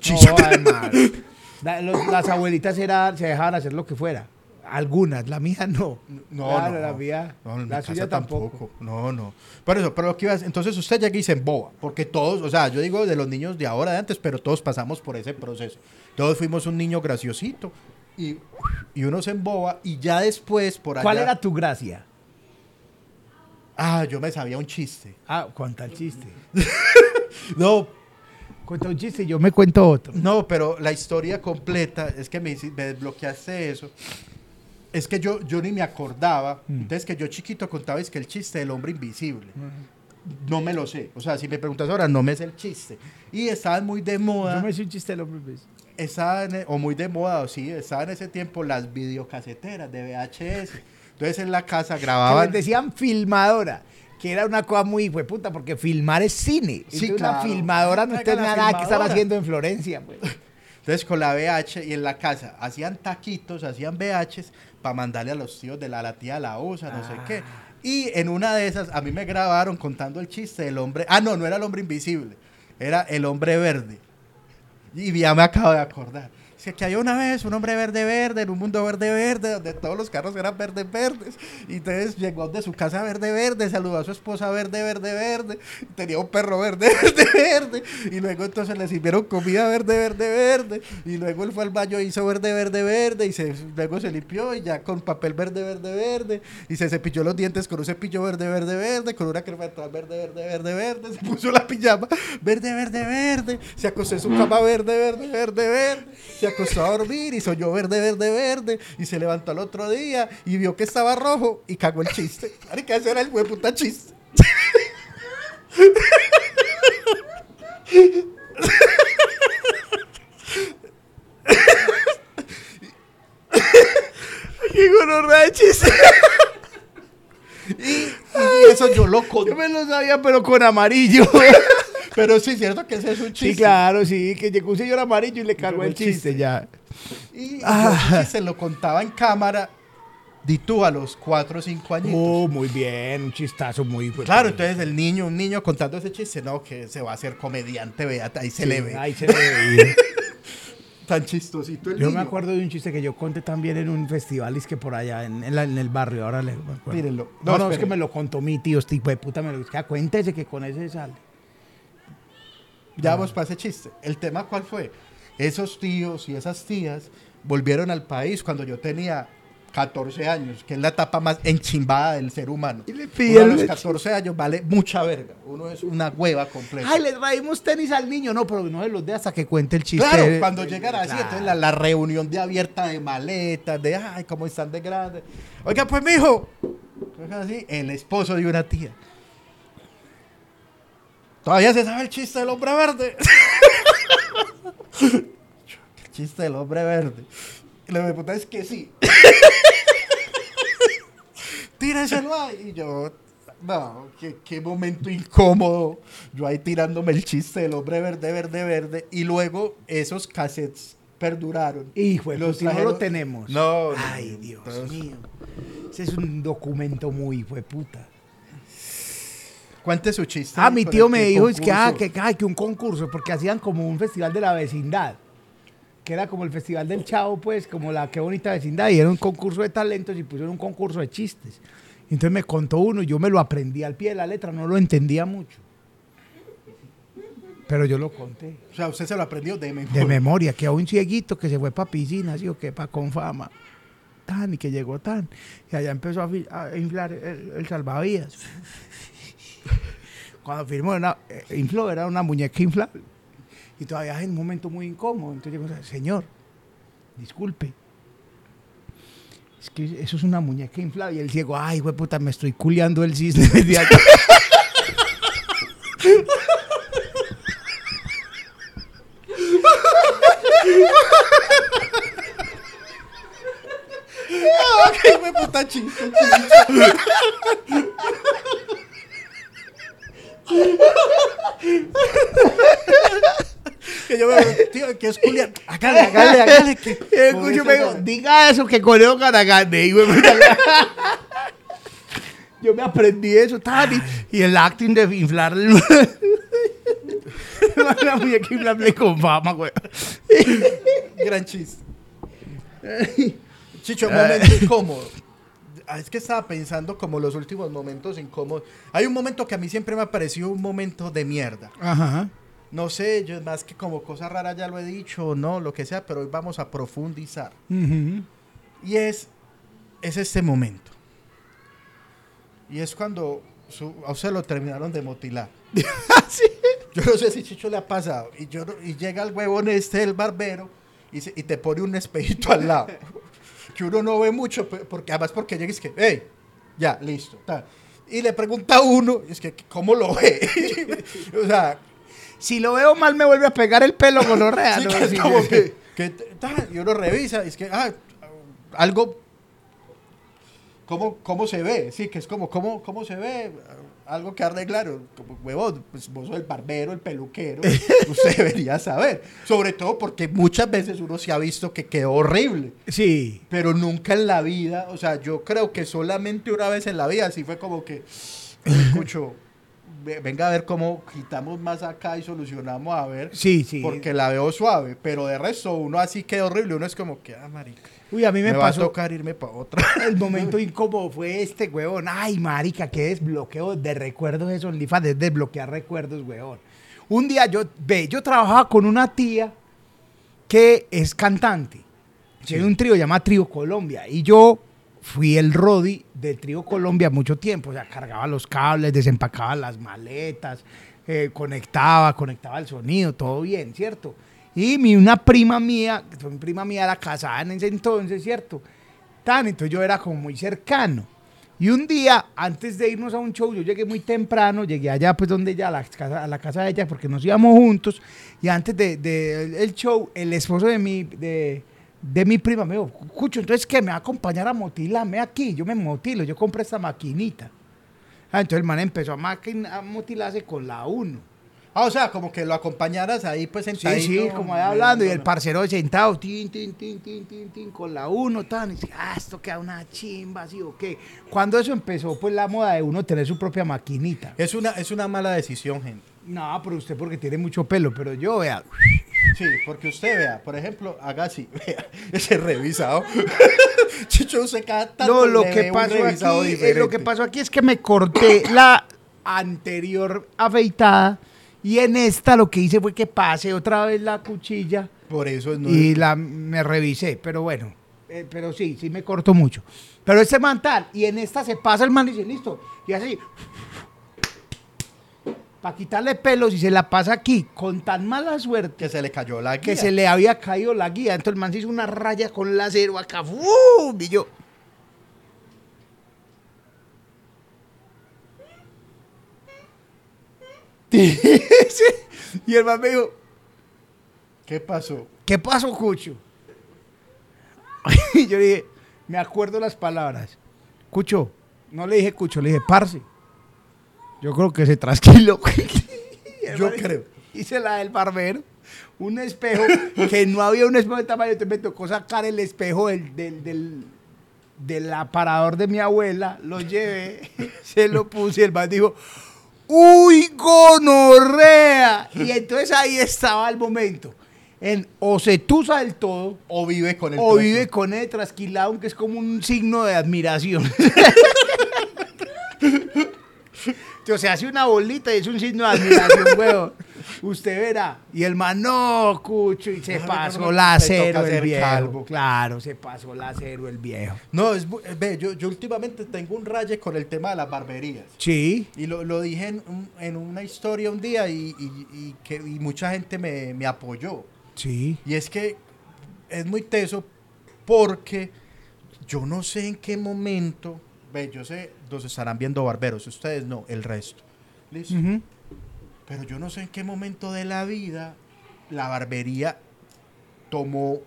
B: No, las abuelitas era, se dejaban hacer lo que fuera. Algunas, la mía no.
A: No,
B: Claro,
A: no.
B: la mía,
A: No,
B: la
A: casa
B: suya tampoco.
A: No, no. Por eso, pero lo que iba a- entonces usted llega y se emboba, porque todos, o sea, yo digo de los niños de ahora, de antes, pero todos pasamos por ese proceso. Todos fuimos un niño graciosito y, y uno se emboba y ya después por allá...
B: ¿Cuál era tu gracia?
A: Ah, yo me sabía un chiste.
B: Ah, cuenta el chiste.
A: No,
B: Cuenta un chiste y yo me cuento otro.
A: No, pero la historia completa, es que me, me desbloqueaste eso. Es que yo, yo ni me acordaba.
B: Mm.
A: Entonces, que yo chiquito contaba es que el chiste del hombre invisible. No me lo sé. O sea, si me preguntas ahora, no me sé el chiste. Y estaban muy de moda.
B: Yo me hice un chiste del hombre. pues.
A: estaban, o muy de moda, o sí, estaban en ese tiempo las videocaseteras de VHS. Entonces, en la casa
B: Que
A: grababan.
B: les decían filmadora. Que era una cosa muy puta porque filmar es cine.
A: Sí,
B: Entonces, una
A: claro.
B: filmadora no tenía nada que estar haciendo en Florencia. Pues.
A: Entonces con la VH y en la casa hacían taquitos, hacían VHs para mandarle a los tíos de la, la tía la usa, no sé qué. Y en una de esas a mí me grabaron contando el chiste del hombre. Ah, no, no era el hombre invisible, era el hombre verde. Y ya me acabo de acordar. Que había una vez un hombre verde verde en un mundo verde verde donde todos los carros eran verdes verdes. Y entonces llegó de su casa verde verde, saludó a su esposa verde verde verde. tenía un perro verde verde verde. Y luego entonces le sirvieron comida verde verde verde. Y luego él fue al baño e hizo verde verde verde. Y se, luego se limpió y ya con papel verde verde verde. Y se cepilló los dientes con un cepillo verde verde verde. Con una crema dental verde verde verde verde. Se puso la pijama verde verde verde. Se acostó en su cama verde verde verde verde. Acostó a dormir y soñó verde verde verde. Y se levantó al otro día y vio que estaba rojo y cagó el chiste. Marica, ese era el buen puta chiste.
B: ¡Qué chiste!
A: Y, y eso yo lo
B: Yo me lo sabía, pero con amarillo.
A: Pero sí es cierto que ese es un chiste.
B: Sí, claro, sí, que llegó un señor amarillo y le cagó
A: Cagó
B: el chiste,
A: chiste.
B: ya.
A: Y
B: Ah.
A: se lo contaba en cámara. Di tú a los 4 o 5 añitos.
B: Oh, muy bien, un chistazo muy pues,
A: Claro, entonces el niño, un niño contando ese chiste, no, que se va a hacer comediante, vea, ahí se
B: Sí,
A: le ve.
B: Ahí se le ve.
A: Tan chistosito el
B: Yo
A: niño.
B: me acuerdo de un chiste que yo conté también en un festival, es que por allá en, en la- en el barrio, ahora le.
A: Mírenlo.
B: No,
A: No,
B: no, es que me lo contó mi tío, este tipo de puta, me lo dice, cuéntese que con ese sale.
A: Ya vamos para ese chiste. El tema, ¿cuál fue? Esos tíos y esas tías volvieron al país cuando yo tenía 14 años, que es la etapa más enchimbada del ser humano.
B: Y le
A: Uno
B: piden
A: a los
B: leche.
A: 14 años vale mucha verga. Uno es una hueva completa.
B: Ay, le traímos tenis al niño, no, pero no se los dé hasta que cuente el chiste.
A: Claro, cuando llegan así,
B: Claro.
A: entonces la, la reunión de abierta de maletas, de ay, cómo están de grandes. Oiga, pues mijo, así, el esposo de una tía. Todavía se sabe el chiste del hombre verde. el chiste del hombre verde. Y la puta es que sí. Tíraselo ahí. Y yo, no, qué, qué momento incómodo. Yo ahí tirándome el chiste del hombre verde, verde, verde. Y luego esos cassettes perduraron.
B: Hijo
A: Los
B: y no lo tenemos.
A: No,
B: Ay, Dios
A: entonces-
B: mío. Ese es un documento muy hijo de puta.
A: Cuente su chiste.
B: Ah, mi tío me dijo es que, ah, que, ay, que un concurso, porque hacían como un festival de la vecindad, que era como el festival del Chavo, pues, como la qué bonita vecindad, y era un concurso de talentos y pusieron un concurso de chistes. Entonces me contó uno y yo me lo aprendí al pie de la letra, no lo entendía mucho. Pero yo lo conté.
A: O sea, usted se lo aprendió de memoria.
B: De memoria, que a un cieguito que se fue para piscina, así o que para con fama. Tan, y que llegó tan. Y allá empezó a, a inflar el, el salvavidas. Cuando firmó, era, eh, infló, era una muñeca inflable. Y todavía es un momento muy incómodo. Entonces yo señor, disculpe. Es que eso es una muñeca inflable. Y el ciego, ay, güey, puta, me estoy culeando el cisne desde acá.
A: ¡Qué me puta chiste! Que yo me tío, que es Julián. Hágale, hágale, hágale. Que,
B: Y el cucho me dijo, diga eso que güey, puta, Yo me aprendí eso, y, y el acting de inflar el- la muñeca inflable con fama, güey.
A: Gran chiste. Chicho, momento incómodo. Ah, Es que estaba pensando como los últimos momentos incómodos. Hay un momento que a mí siempre me ha parecido un momento de mierda.
B: Ajá.
A: No sé, yo más que como cosa rara ya lo he dicho, no, lo que sea, pero hoy vamos a profundizar.
B: Ujú.
A: Y es, es este momento. Y es cuando su- a usted lo terminaron de motilar. Yo no sé si Chicho le ha pasado. Y, yo, y llega el huevón este, el barbero, y, se- y te pone un espejito al lado. Que uno no ve mucho, porque además porque llega y es que, hey, ya, listo. ta". Y le pregunta a uno, y es que, ¿cómo lo ve? o sea,
B: Si lo veo mal, me vuelve a pegar el pelo con los
A: Sí,
B: reales.
A: que es como que, que t- ta, y uno revisa, y es que, ah, algo, ¿cómo, cómo se ve? Sí, que es como, ¿cómo, cómo se ve? Algo que arreglar, como huevón, pues vos sos el barbero, el peluquero, usted debería saber. Sobre todo porque muchas veces uno se ha visto que quedó horrible,
B: Sí.
A: pero nunca en la vida, o sea, yo creo que solamente una vez en la vida, así fue como que, escucho, ve- venga a ver cómo quitamos más acá y solucionamos a ver.
B: Sí, sí.
A: Porque la veo suave, pero de resto uno así queda horrible, uno es como que, ah, marica,
B: Uy, a mí me,
A: me, va a
B: pasó.
A: tocar irme para otra.
B: El momento incómodo fue este, huevón. Ay, marica, qué desbloqueo de recuerdos eso, OnlyFans, de desbloquear recuerdos, huevón. Un día yo, ve, yo trabajaba con una tía que es cantante. Tiene un trío llamado Trío Colombia. Y yo fui el Rodi del Trío Colombia mucho tiempo. O sea, cargaba los cables, desempacaba las maletas, eh, conectaba, conectaba el sonido, todo bien, ¿cierto? Y mi, una prima mía, mi prima mía, era casada en ese entonces, ¿cierto? Tan, entonces yo era como muy cercano. Y un día, antes de irnos a un show, yo llegué muy temprano, llegué allá pues donde ella, a la casa, a la casa de ella, porque nos íbamos juntos. Y antes del de, el show, el esposo de mi, de, de mi prima me dijo, Cucho, entonces que me va a acompañar a motilarme aquí. Yo me motilo, yo compré esta maquinita. Ah, entonces el man empezó a, a motilarse con la 1.
A: Ah, o sea, como que lo acompañaras ahí pues
B: Sí,
A: sentadito.
B: sí, como ahí hablando, y el parcero sentado, tin, tin, tin, tin, tin, tin, con la uno, tan, y dice, ah, esto queda una chimba, así o qué. Cuando eso empezó, pues la moda de uno tener su propia maquinita.
A: Es una, es una mala decisión, gente.
B: No, pero usted porque tiene mucho pelo, pero yo, vea,
A: Sí, porque usted vea, por ejemplo, haga así, vea, ese revisado. Chicho, usted cada tanto
B: no, lo que pasó aquí, eh, lo que pasó aquí es que me corté la anterior afeitada y en esta lo que hice fue que pasé otra vez la cuchilla
A: Por eso no
B: y la me revisé, pero bueno, eh, pero sí, sí me corto mucho. Pero este man tal, y en esta se pasa el man y dice, listo, y así, para quitarle pelos y se la pasa aquí, con tan mala suerte
A: que se le cayó la
B: que
A: guía.
B: se le había caído la guía. Entonces el man se hizo una raya con láser acá, ¡fum! y yo... y el man me dijo,
A: ¿Qué pasó?
B: ¿Qué pasó, Cucho? Y yo le dije, me acuerdo las palabras. Cucho, no le dije Cucho, le dije Parce. Yo creo que se trasquiló.
A: Yo creo.
B: Hice la del barbero. Un espejo, que no había un espejo de tamaño, entonces me tocó sacar el espejo del, del, del, del aparador de mi abuela, lo llevé, se lo puse y el man dijo, ¡Uy, gonorrea! Y entonces ahí estaba el momento. En o se tusa del todo,
A: O vive con el
B: o vive con el trasquilado, que es como un signo de admiración. Entonces se hace una bolita y es un signo de admiración, huevo. Usted verá. Y el man, no, cucho, y se pasó la cero el viejo. Claro, se pasó la cero el viejo.
A: No, es, bu- ve, yo, yo últimamente tengo un raye con el tema de las barberías.
B: Sí.
A: Y lo, lo dije en, un- en una historia un día y, y- y que, y mucha gente me, me apoyó.
B: Sí.
A: Y es que es muy teso porque yo no sé en qué momento, ve, yo sé, los estarán viendo barberos, ustedes no, el resto. ¿Listo?
B: Ujú.
A: Pero yo no sé en qué momento de la vida la barbería tomó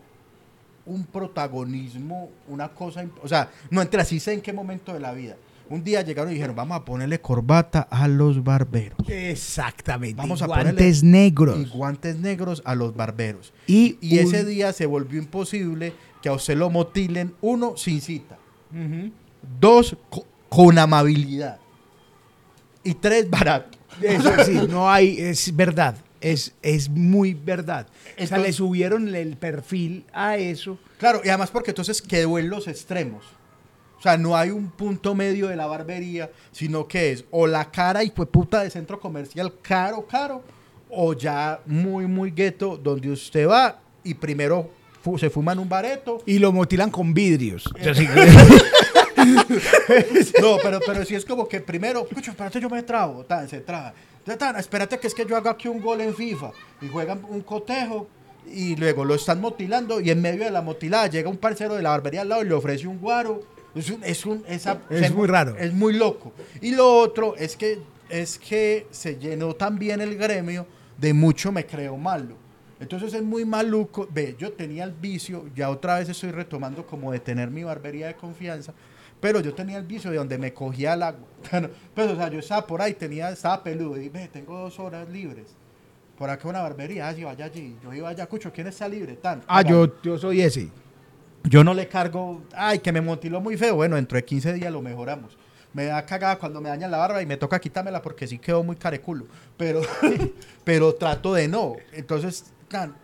A: un protagonismo, una cosa, o sea, no entre así sé en qué momento de la vida. Un día llegaron y dijeron, vamos a ponerle corbata a los barberos.
B: Exactamente.
A: Vamos
B: y
A: a
B: guantes negros.
A: Y guantes negros a los barberos.
B: Y,
A: Y
B: un-
A: ese día se volvió imposible que a usted lo motilen, uno, sin cita.
B: Ujú.
A: Dos, co- con amabilidad. Y tres, barato.
B: Eso sí, no hay, es verdad, es, es muy verdad. o sea,
A: Entonces-
B: le subieron el perfil a eso.
A: Claro, y además porque entonces quedó en los extremos. O sea, no hay un punto medio de la barbería, sino que es o la cara y fue puta de centro comercial caro, caro, o ya muy, muy gueto, donde usted va y primero fu- se fuma en un bareto.
B: Y lo motilan con vidrios.
A: No, pero, pero sí es como que primero, escucha, espérate, yo me trabo, tan, se traba. Tan, espérate que es que yo haga aquí un gol en FIFA y juegan un cotejo y luego lo están motilando y en medio de la motilada llega un parcero de la barbería al lado y le ofrece un guaro. Es, un, es, un- esa-
B: Es
A: se-
B: muy raro.
A: Es muy loco. Y lo otro es que, es que se llenó también el gremio de mucho me creo malo. Entonces es muy maluco. Ve, yo tenía el vicio, ya otra vez estoy retomando como de tener mi barbería de confianza, pero yo tenía el vicio de donde me cogía el agua. Pues, o sea, yo estaba por ahí, tenía, estaba peludo y ve, tengo dos horas libres. Por acá una barbería, ah, sí, vaya allí. Yo iba allá, cucho, ¿quién está libre? Tan,
B: ah, yo, yo soy ese.
A: Yo no le cargo, ay, que me motiló muy feo. Bueno, dentro de 15 días lo mejoramos. Me da cagada cuando me dañan la barba y me toca quitármela porque sí quedó muy careculo. Pero, pero trato de no. Entonces, tan,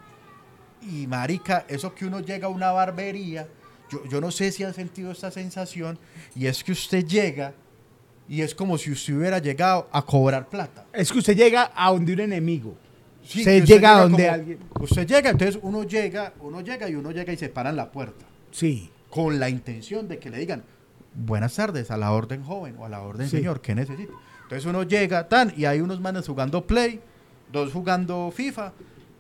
A: y marica, eso que uno llega a una barbería, yo, yo no sé si han sentido esta sensación, y es que usted llega y es como si usted hubiera llegado a cobrar plata.
B: Es que usted llega a donde un enemigo.
A: Sí,
B: Se
A: que usted
B: llega a donde
A: como-
B: alguien-
A: Usted llega, entonces uno llega, uno llega y uno llega y se para en la puerta
B: Sí.
A: con la intención de que le digan buenas tardes a la orden joven o a la orden
B: Sí.
A: señor, ¿qué necesita? Entonces uno llega tan y hay unos manes jugando play, dos jugando FIFA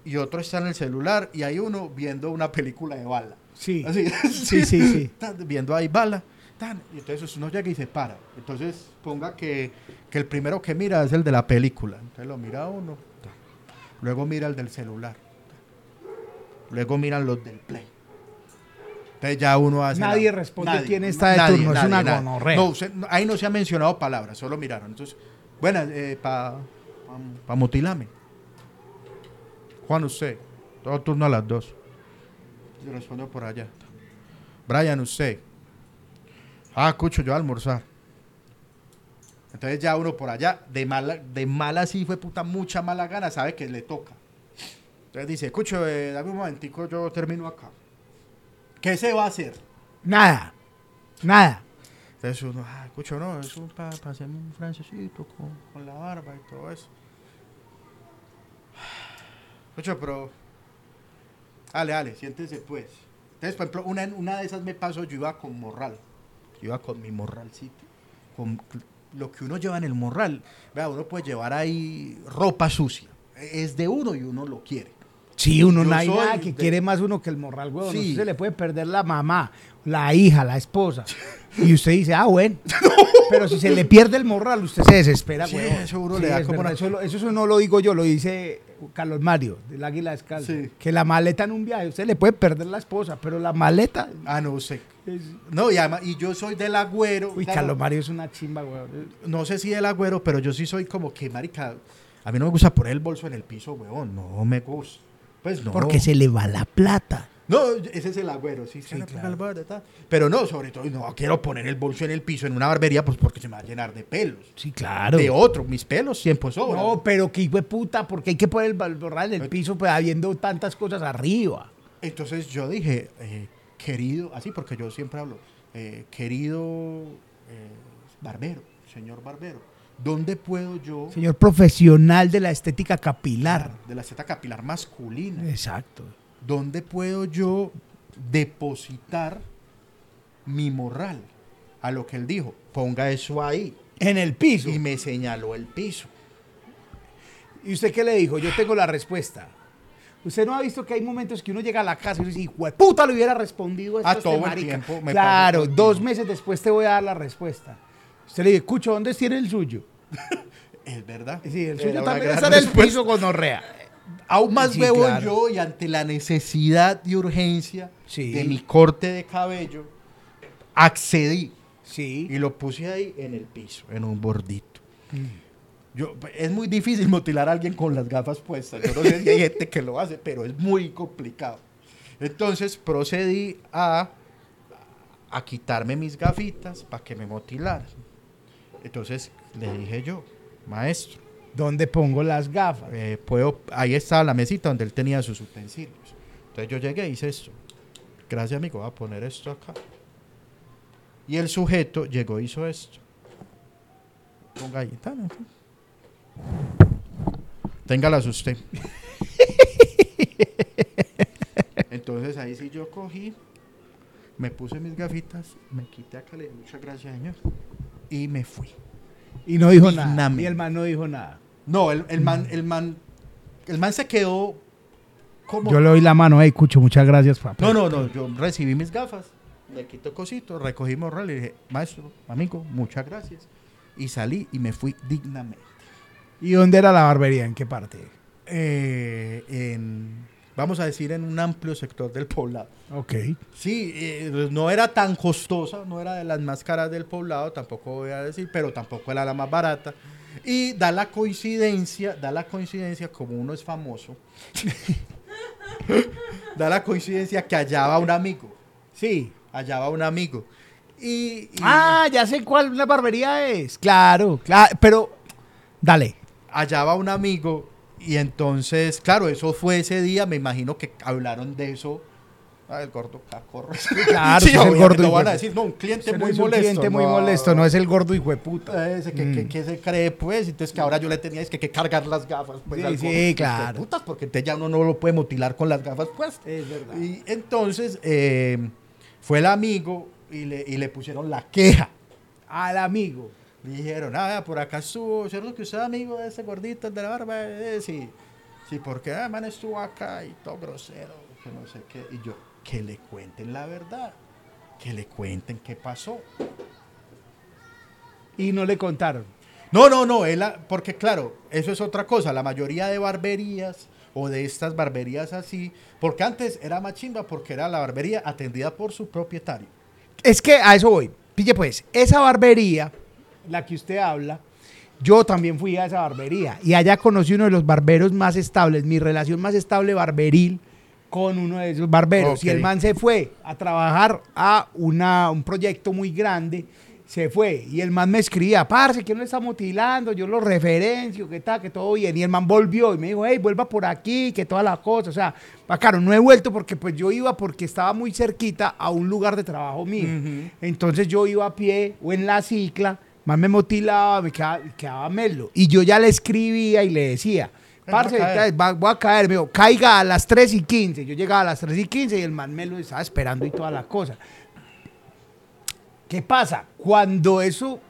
A: y otro está en el celular y hay uno viendo una película de bala.
B: Sí.
A: Así,
B: Sí, sí, sí.
A: viendo ahí bala. tan, y entonces uno llega y se para. Entonces ponga que, que el primero que mira es el de la película. Entonces lo mira uno. tan. Luego mira el del celular. tan. Luego miran los del play. Entonces ya uno hace.
B: Nadie
A: la-
B: responde quién está de turno, es una gonorrea.
A: No, ahí no se ha mencionado palabras, solo miraron. Entonces, buenas, eh, para pa, mutilarme. Juan, usted. Todo turno a las dos. Respondo por allá. Brian, usted. Ah, escucho, yo a almorzar. Entonces ya uno por allá, de mala, de mala sí fue puta mucha mala gana, sabe que le toca. Entonces dice, escucho, eh, dame un momentico, yo termino acá. ¿Qué se va a hacer?
B: Nada. Nada.
A: Entonces uno, ah, escucho, no, es un para hacerme un francesito con, con la barba y todo eso. Escucho, pero. Dale, dale, siéntese pues. Entonces, por ejemplo, una, una de esas me pasó, yo iba con morral. Yo iba con mi morralcito. Con lo que uno lleva en el morral. Vea, uno puede llevar ahí ropa sucia. Es de uno y uno lo quiere.
B: Sí, uno no hay nada que
A: de-
B: quiere más uno que el morral, huevón.
A: Sí.
B: Usted se le puede perder la mamá, la hija, la esposa. Y usted dice, ah, bueno. Pero si se le pierde el morral, usted se desespera,
A: Sí,
B: huevón.
A: eso uno le da
B: es
A: como
B: verdad,
A: una-
B: Eso, no lo digo yo, lo dice Carlos Mario, del Águila Descalza. Que la maleta en un viaje, usted le puede perder la esposa, pero la maleta...
A: Ah, no sé.
B: es-
A: No, y además, y yo soy del agüero.
B: Uy,
A: claro,
B: Carlos Mario es una chimba, huevón.
A: no sé si del agüero, pero yo sí soy como que, marica, a mí no me gusta poner el bolso en el piso, weón, no me gusta. Pues no.
B: Porque se le va la plata.
A: No, ese es el agüero, sí,
B: Sí, claro.
A: Pero no, sobre todo, no quiero poner el bolso en el piso en una barbería, pues porque se me va a llenar de pelos.
B: Sí, claro.
A: De otro, mis pelos siempre sobran.
B: No, pero que hijo de puta, porque hay que poner el borral en el piso pues, habiendo tantas cosas arriba.
A: Entonces yo dije, eh, querido, así porque yo siempre hablo, eh, querido eh, barbero, señor barbero, ¿dónde puedo yo,
B: Señor profesional de la estética capilar.
A: de la seta capilar masculina,
B: Exacto.
A: dónde puedo yo depositar mi morral? A lo que él dijo, ponga eso ahí.
B: En el piso.
A: Y me señaló el piso.
B: ¿Y usted qué le dijo? Yo tengo la respuesta. Usted no ha visto que hay momentos que uno llega a la casa y dice, hijo de puta, le hubiera respondido esto
A: A
B: este
A: todo el
B: marica".
A: tiempo me
B: Claro, dos meses después te voy a dar la respuesta. Usted le dice, escucho, ¿dónde tiene el suyo?
A: Es verdad.
B: Sí, el suyo también está en el piso con orrea.
A: Aún más
B: Sí, claro.
A: yo y ante la necesidad y urgencia
B: Sí.
A: de mi corte de cabello, accedí
B: Sí.
A: y lo puse ahí en el piso, en un bordito.
B: Mm.
A: Yo, es muy difícil motilar a alguien con las gafas puestas. Yo no sé si hay gente que lo hace, pero es muy complicado. Entonces procedí a, a quitarme mis gafitas para que me motilaran. Entonces le dije yo, maestro,
B: ¿Dónde pongo las gafas?
A: eh, puedo, ahí estaba la mesita donde él tenía sus utensilios. Entonces yo llegué y hice esto. Gracias, amigo, voy a poner esto acá. Y el sujeto llegó hizo esto. Ponga ahí. tan, tan. Téngalas usted. Entonces ahí sí yo cogí, me puse mis gafitas, me quité acá, le dije muchas gracias, señor. Y me fui.
B: Y no dijo nada. Y el man no dijo nada.
A: No, el, el man, el man, el man se quedó como.
B: Yo le doy la mano, hey, Cucho, muchas gracias, papá.
A: No, no, no, yo recibí mis gafas, me quito cositos, recogí morral y dije, maestro, amigo, muchas gracias. Y salí y me fui dignamente.
B: ¿Y dónde era la barbería? ¿En qué parte?
A: Eh, en, vamos a decir, en un amplio sector del poblado.
B: Ok.
A: Sí, eh, no era tan costosa, no era de las más caras del poblado, tampoco voy a decir, pero tampoco era la más barata. Y da la coincidencia, da la coincidencia, como uno es famoso, da la coincidencia que allá va un amigo,
B: Sí.
A: allá va un amigo. Y, y
B: Ah, ya sé cuál la barbería es. Claro, claro. Pero, dale.
A: allá va un amigo y entonces, claro, eso fue ese día, me imagino que hablaron de eso. Ah, el gordo cacorro.
B: Claro,
A: sí,
B: ese el gordo
A: lo van a decir, no, un cliente
B: Ese no
A: muy
B: es un
A: molesto.
B: cliente muy molesto, no es el gordo hijo de puta.
A: Ese que, que-
B: Mm.
A: que se cree, pues, entonces que ahora yo le tenía es que, que cargar las gafas, pues,
B: Sí,
A: al
B: sí,
A: gordo,
B: claro.
A: putas, porque entonces ya uno no lo puede mutilar con las gafas, pues.
B: Es verdad.
A: Y entonces eh, fue el amigo y le, y le pusieron la queja.
B: Al amigo.
A: Dijeron, ah, por acá estuvo, ¿cierto que usted es amigo de ese gordito, el de la barba? Eh, sí, sí, porque ah, man estuvo acá y todo grosero, que no sé qué. Y yo, que le cuenten la verdad, que le cuenten qué pasó.
B: Y no le contaron.
A: No, no, no, él, ah, porque claro, eso es otra cosa. La mayoría de barberías o de estas barberías así, porque antes era más chimba porque era la barbería atendida por su propietario.
B: Es que a eso voy. Pille pues, esa barbería, la que usted habla, yo también fui a esa barbería y allá conocí uno de los barberos más estables, mi relación más estable barberil con uno de esos barberos. Y el man se fue a trabajar a una, un proyecto muy grande, se fue. Y el man me escribía, parce, que no le está mutilando, yo lo referencio, que tal, que todo bien. Y el man volvió y me dijo, hey, vuelva por aquí, que todas las cosas. O sea, bacano, no he vuelto porque pues yo iba porque estaba muy cerquita a un lugar de trabajo mío. Entonces yo iba a pie o en la cicla, más me motilaba, me quedaba, quedaba melo. Y yo ya le escribía y le decía, parce, va- voy a caer, me dijo, caiga a las 3 y 15. Yo llegaba a las 3 y 15 y el man me lo estaba esperando y toda la cosa. ¿Qué pasa? Cuando eso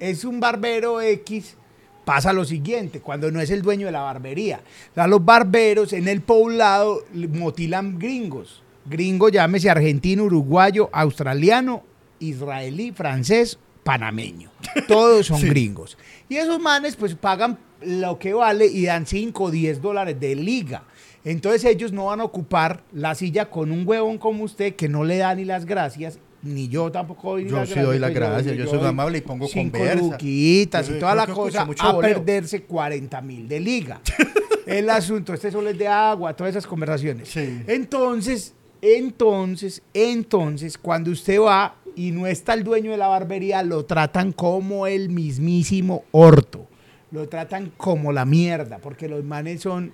B: es un barbero X, pasa lo siguiente, cuando no es el dueño de la barbería. O sea, los barberos en el poblado motilan gringos. Gringo, llámese argentino, uruguayo, australiano, israelí, francés, panameño. Todos son
A: Sí.
B: gringos. Y esos manes pues pagan lo que vale y dan 5 o 10 dólares de liga. Entonces ellos no van a ocupar la silla con un huevón como usted que no le da ni las gracias, ni yo tampoco doy ni
A: Yo
B: las
A: sí
B: gracias.
A: doy las
B: pues,
A: gracias, yo soy amable y pongo conversa.
B: luquitas y toda la cosa a perderse 40 mil de liga. el asunto, este solo es de agua, todas esas conversaciones.
A: Sí.
B: Entonces, Entonces, entonces, cuando usted va y no está el dueño de la barbería, lo tratan como el mismísimo orto. Lo tratan como la mierda, porque los manes son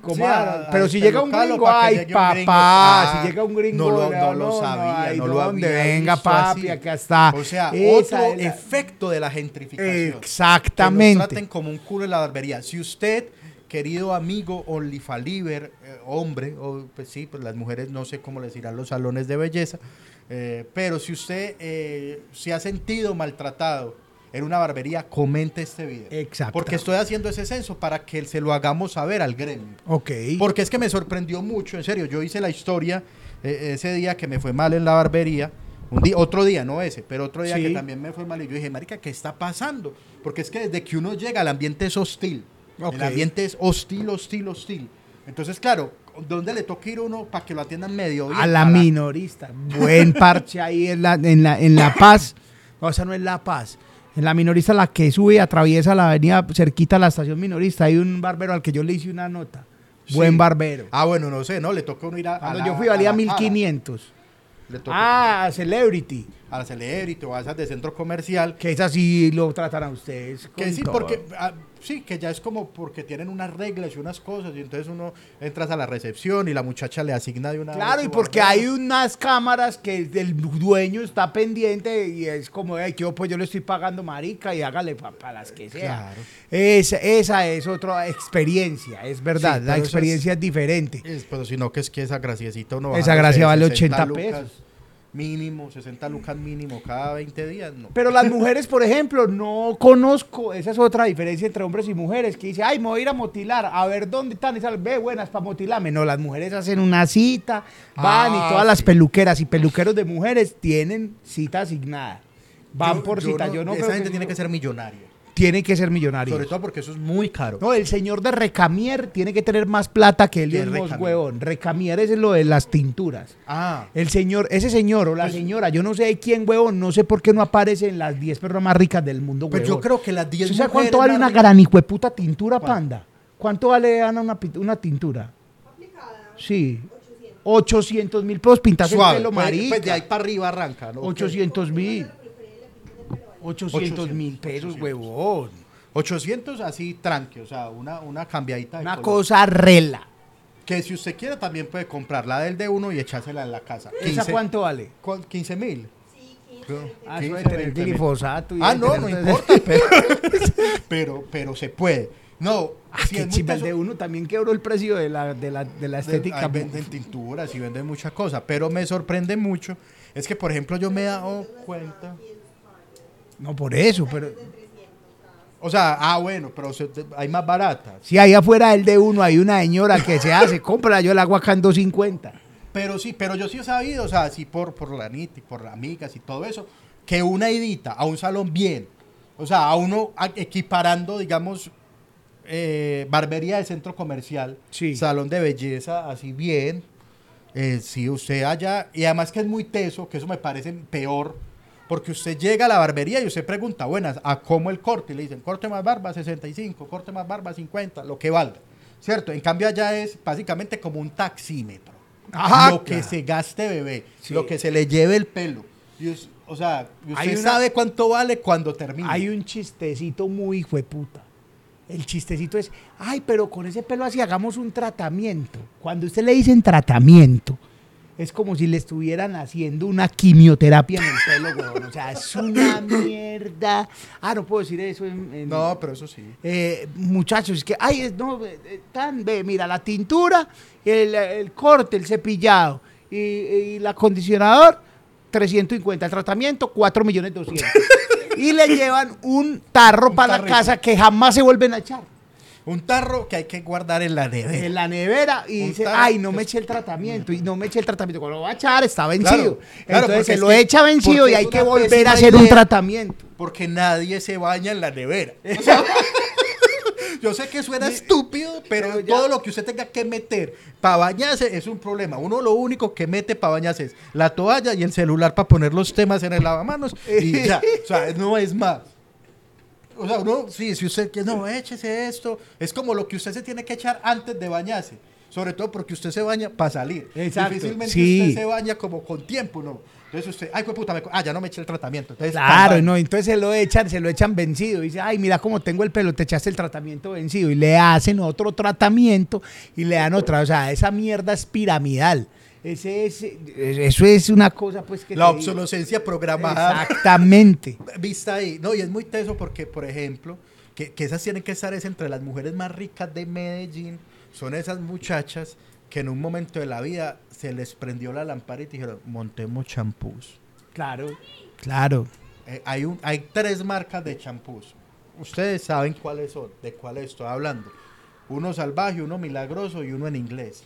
B: como,
A: Sí,
B: ah,
A: a-
B: pero
A: a
B: si llega un gringo,
A: que
B: ay papá,
A: gringo. Ah,
B: si llega un gringo,
A: no lo- no lo sabía,
B: ay,
A: no lo
B: ¿dónde?
A: había
B: venga papi,
A: así.
B: acá está.
A: O sea,
B: Esa
A: otro
B: la-
A: efecto de la gentrificación. Que
B: Exactamente.
A: nos traten como un culo en la barbería. Si usted, querido amigo Olifaliber, eh, hombre, o pues sí, pues las mujeres no sé cómo les irán los salones de belleza, eh, pero si usted eh, se ha sentido maltratado en una barbería, comente este video.
B: Exacto.
A: Porque estoy haciendo ese censo para que se lo hagamos saber al gremio.
B: Ok.
A: Porque es que me sorprendió mucho, en serio. Yo hice la historia eh, ese día que me fue mal en la barbería. Un día, otro día, no ese, pero otro día
B: Sí.
A: que también me fue mal. Y yo dije, Marica, ¿qué está pasando? Porque es que desde que uno llega, el ambiente es hostil.
B: Ok.
A: El ambiente es hostil, hostil, hostil. Entonces, claro, ¿dónde le toca ir uno para que lo atiendan medio bien?
B: a la
A: Para-
B: minorista. Buen parche ahí en la, en la, en la Paz. No, esa no es La Paz. En la minorista, la que sube, atraviesa la avenida cerquita a la estación minorista. Hay un barbero al que yo le hice una nota.
A: Sí.
B: Buen barbero.
A: Ah, bueno, no sé, ¿no? Le toca uno ir a. a
B: Cuando yo fui
A: a
B: valía
A: Jara.
B: 1500.
A: Le toca
B: Ah, Celebrity.
A: a la Celebrity o a esas de centro comercial.
B: Que es así lo tratan a ustedes.
A: Que sí,
B: todo.
A: porque ah, sí, que ya es como porque tienen unas reglas y unas cosas y entonces uno entras a la recepción y la muchacha le asigna de una
B: Claro, y porque hay unas cámaras que el dueño está pendiente y es como, "Ay, yo pues yo le estoy pagando marica y hágale para las que sea.
A: Claro.
B: Esa, esa es otra experiencia, es verdad,
A: Sí,
B: la experiencia es, diferente.
A: Es, pero si no, que es que esa graciecita uno
B: Esa
A: bajándose
B: gracia vale
A: 60
B: 80
A: lucas
B: pesos.
A: Mínimo, 60 lucas mínimo cada 20 días, no.
B: Pero las mujeres, por ejemplo, no conozco, esa es otra diferencia entre hombres y mujeres, que dice, ay, me voy a ir a motilar, a ver dónde están, y sale, ve, buenas para motilarme. No, las mujeres hacen una cita, van
A: Ah,
B: y todas las peluqueras y peluqueros de mujeres tienen cita asignada. Van
A: Yo-
B: por cita, yo no
A: Esa gente
B: que-
A: tiene que ser millonaria.
B: Tiene que ser millonario.
A: Sobre todo porque eso es muy caro.
B: No, el señor de Recamier tiene que tener más plata que el
A: ¿Qué es
B: mismo
A: Recamier?
B: huevón. Recamier es lo de las tinturas.
A: Ah,
B: El señor, ese señor o la
A: Pues-
B: señora, yo no sé de quién, huevón, no sé por qué no aparece en las 10 personas más ricas del mundo,
A: pues
B: huevón.
A: yo creo que las 10
B: ¿Usted sabe
A: mujeres
B: cuánto vale una gran hijueputa tintura, panda? ¿Cuánto vale, Ana, una, una tintura? Sí. 800 mil pesos pintarse el pelo,
A: pues,
B: marica.
A: pues de ahí para arriba arranca, ¿no?
B: 800 mil. 800 mil pesos,
A: 800.
B: huevón.
A: 800 así tranqui, o sea, una, una cambiadita de
B: Una
A: color.
B: cosa rela.
A: Que si usted quiere también puede comprar la del de uno y echársela en la casa.
B: ¿Esa cuánto vale?
A: 15 mil.
B: Ah, eso de tener glifosato. y
A: Ah, no, no importa, pero, pero, pero se puede. No,
B: Ah,
A: si es
B: el de uno también quebró el precio de la, de la, de la estética.
A: venden tinturas y venden muchas cosas, pero me sorprende mucho. Es que, por ejemplo, yo me he dado cuenta.
B: No, por eso, pero...
A: O sea, ah, bueno, pero se- hay más baratas.
B: Si ahí afuera del de uno hay una señora que se hace, compra yo la hago acá en 250.
A: Pero sí, pero yo sí he sabido, o sea, sí por, por la NIT y por las amigas y todo eso, que una idita a un salón bien, o sea, a uno a- equiparando, digamos, eh, barbería de centro comercial,
B: Sí.
A: salón de belleza, así bien, eh, si usted allá, y además que es muy teso, que eso me parece peor, porque usted llega a la barbería y usted pregunta, buenas, ¿a cómo el corte? Y le dicen, corte más barba 65, corte más barba 50, lo que valga, ¿cierto? En cambio allá es básicamente como un taxímetro.
B: Ajá,
A: lo que se gaste bebé,
B: Sí.
A: lo que se le lleve el pelo. Y o sea, usted
B: Hay una-
A: sabe cuánto vale cuando termine.
B: Hay un chistecito muy hijo de puta. El chistecito es, ay, pero con ese pelo así hagamos un tratamiento. Cuando usted le dicen tratamiento, es como si le estuvieran haciendo una quimioterapia en el pelo, weón. O sea, es una mierda. Ah, no puedo decir eso en... en-
A: No, pero eso sí.
B: Eh, muchachos, es que, ay, es- no, eh, eh, tan, ve, mira, la tintura, el, el corte, el cepillado y, y el acondicionador, 350. El tratamiento, 4 millones 200. y le llevan un tarro
A: Un
B: para la casa que jamás se vuelven a echar.
A: Un tarro que hay que guardar en la nevera.
B: En la nevera y
A: Un
B: dice,
A: tarro
B: ay, no me eché el tratamiento y no me eché el tratamiento. Cuando lo va a echar está vencido.
A: Claro, claro,
B: Entonces
A: porque
B: se lo
A: que-
B: echa vencido y hay que volver a hacer un tratamiento.
A: Porque nadie se baña en la nevera. O sea, yo sé que suena estúpido, pero,
B: pero ya-
A: todo lo que usted tenga que meter para bañarse es un problema. Uno lo único que mete para bañarse es la toalla y el celular para poner los temas en el lavamanos y ya. O sea, no es más. O sea, uno, sí, si usted quiere, no, échese esto. Es como lo que usted se tiene que echar antes de bañarse. Sobre todo porque usted se baña para salir.
B: Exacto,
A: Difícilmente
B: sí.
A: usted se baña como con tiempo, ¿no? Entonces usted, ay, pues puta, me- ah, ya no me eché el tratamiento. Entonces,
B: Claro, no, entonces se lo echan, se lo echan vencido. Dice, ay, mira cómo tengo el pelo, te echaste el tratamiento vencido. Y le hacen otro tratamiento y le dan otra. O sea, esa mierda es piramidal. Ese es, eso es una cosa, pues, que.
A: La obsolescencia programada.
B: Exactamente.
A: vista ahí. No, y es muy teso porque, por ejemplo, que, que esas tienen que estar es entre las mujeres más ricas de Medellín. Son esas muchachas que en un momento de la vida se les prendió la lámpara y dijeron, montemos champús.
B: Claro, claro.
A: Eh, hay, un, hay tres marcas de champús. Ustedes saben cuáles son, de cuáles estoy hablando. Uno salvaje, uno milagroso y uno en inglés.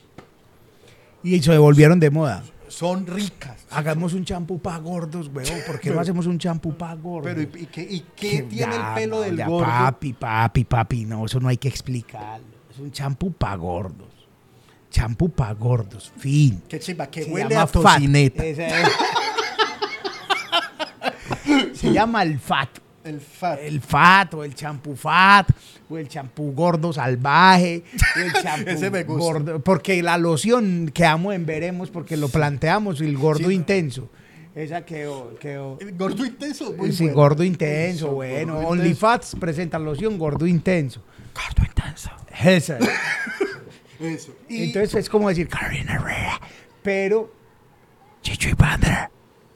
B: Y se devolvieron de moda.
A: Son ricas.
B: Hagamos un champú para gordos, weón. ¿Por qué no hacemos un champú para gordos?
A: Pero ¿y, y qué, y qué tiene
B: Ya,
A: el pelo del
B: ya,
A: gordo?
B: Papi, papi, papi, no, eso no hay que explicarlo. Es un champú para gordos. Champú para gordos, fin.
A: Qué chimba, que
B: Se
A: huele
B: llama
A: a tocineta.
B: Es. Se llama el fat.
A: El fat.
B: El fat o el champú fat o el champú gordo salvaje o el champú
A: Ese me gusta.
B: gordo porque la loción quedamos en veremos porque lo planteamos el gordo
A: Sí.
B: intenso esa quedó, quedó
A: El gordo intenso. muy
B: sí,
A: bueno.
B: gordo intenso bueno
A: gordo
B: OnlyFats presenta loción gordo intenso
A: Gordo intenso.
B: esa
A: Eso. Y
B: entonces es como decir Karina Herrera pero Chicho y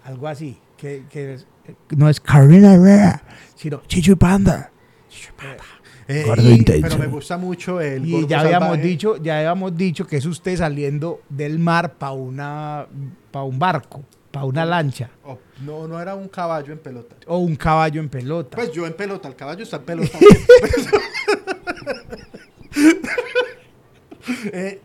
B: algo así que, que es- no es Karina Herrera sino Chicho y Panda
A: eh,
B: gordo
A: y-
B: intenso.
A: Pero me gusta mucho el
B: Y ya habíamos
A: salvaje.
B: dicho, ya habíamos dicho que es usted saliendo del mar para una para un barco, para una lancha
A: Oh, no, no era un caballo en pelota.
B: o un caballo en pelota.
A: Pues yo en pelota, el caballo está en pelota. Eh,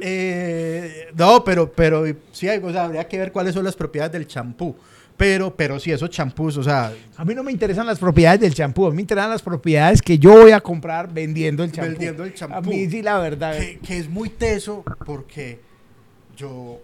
A: eh, no, pero, pero sí, hay- o sea, habría que ver cuáles son las propiedades del champú. Pero, pero sí, esos champús, o sea,
B: a mí no me interesan las propiedades del champú, a mí me interesan las propiedades que yo voy a comprar vendiendo el champú.
A: Vendiendo el champú.
B: A mí sí la verdad.
A: que, que es muy teso porque yo,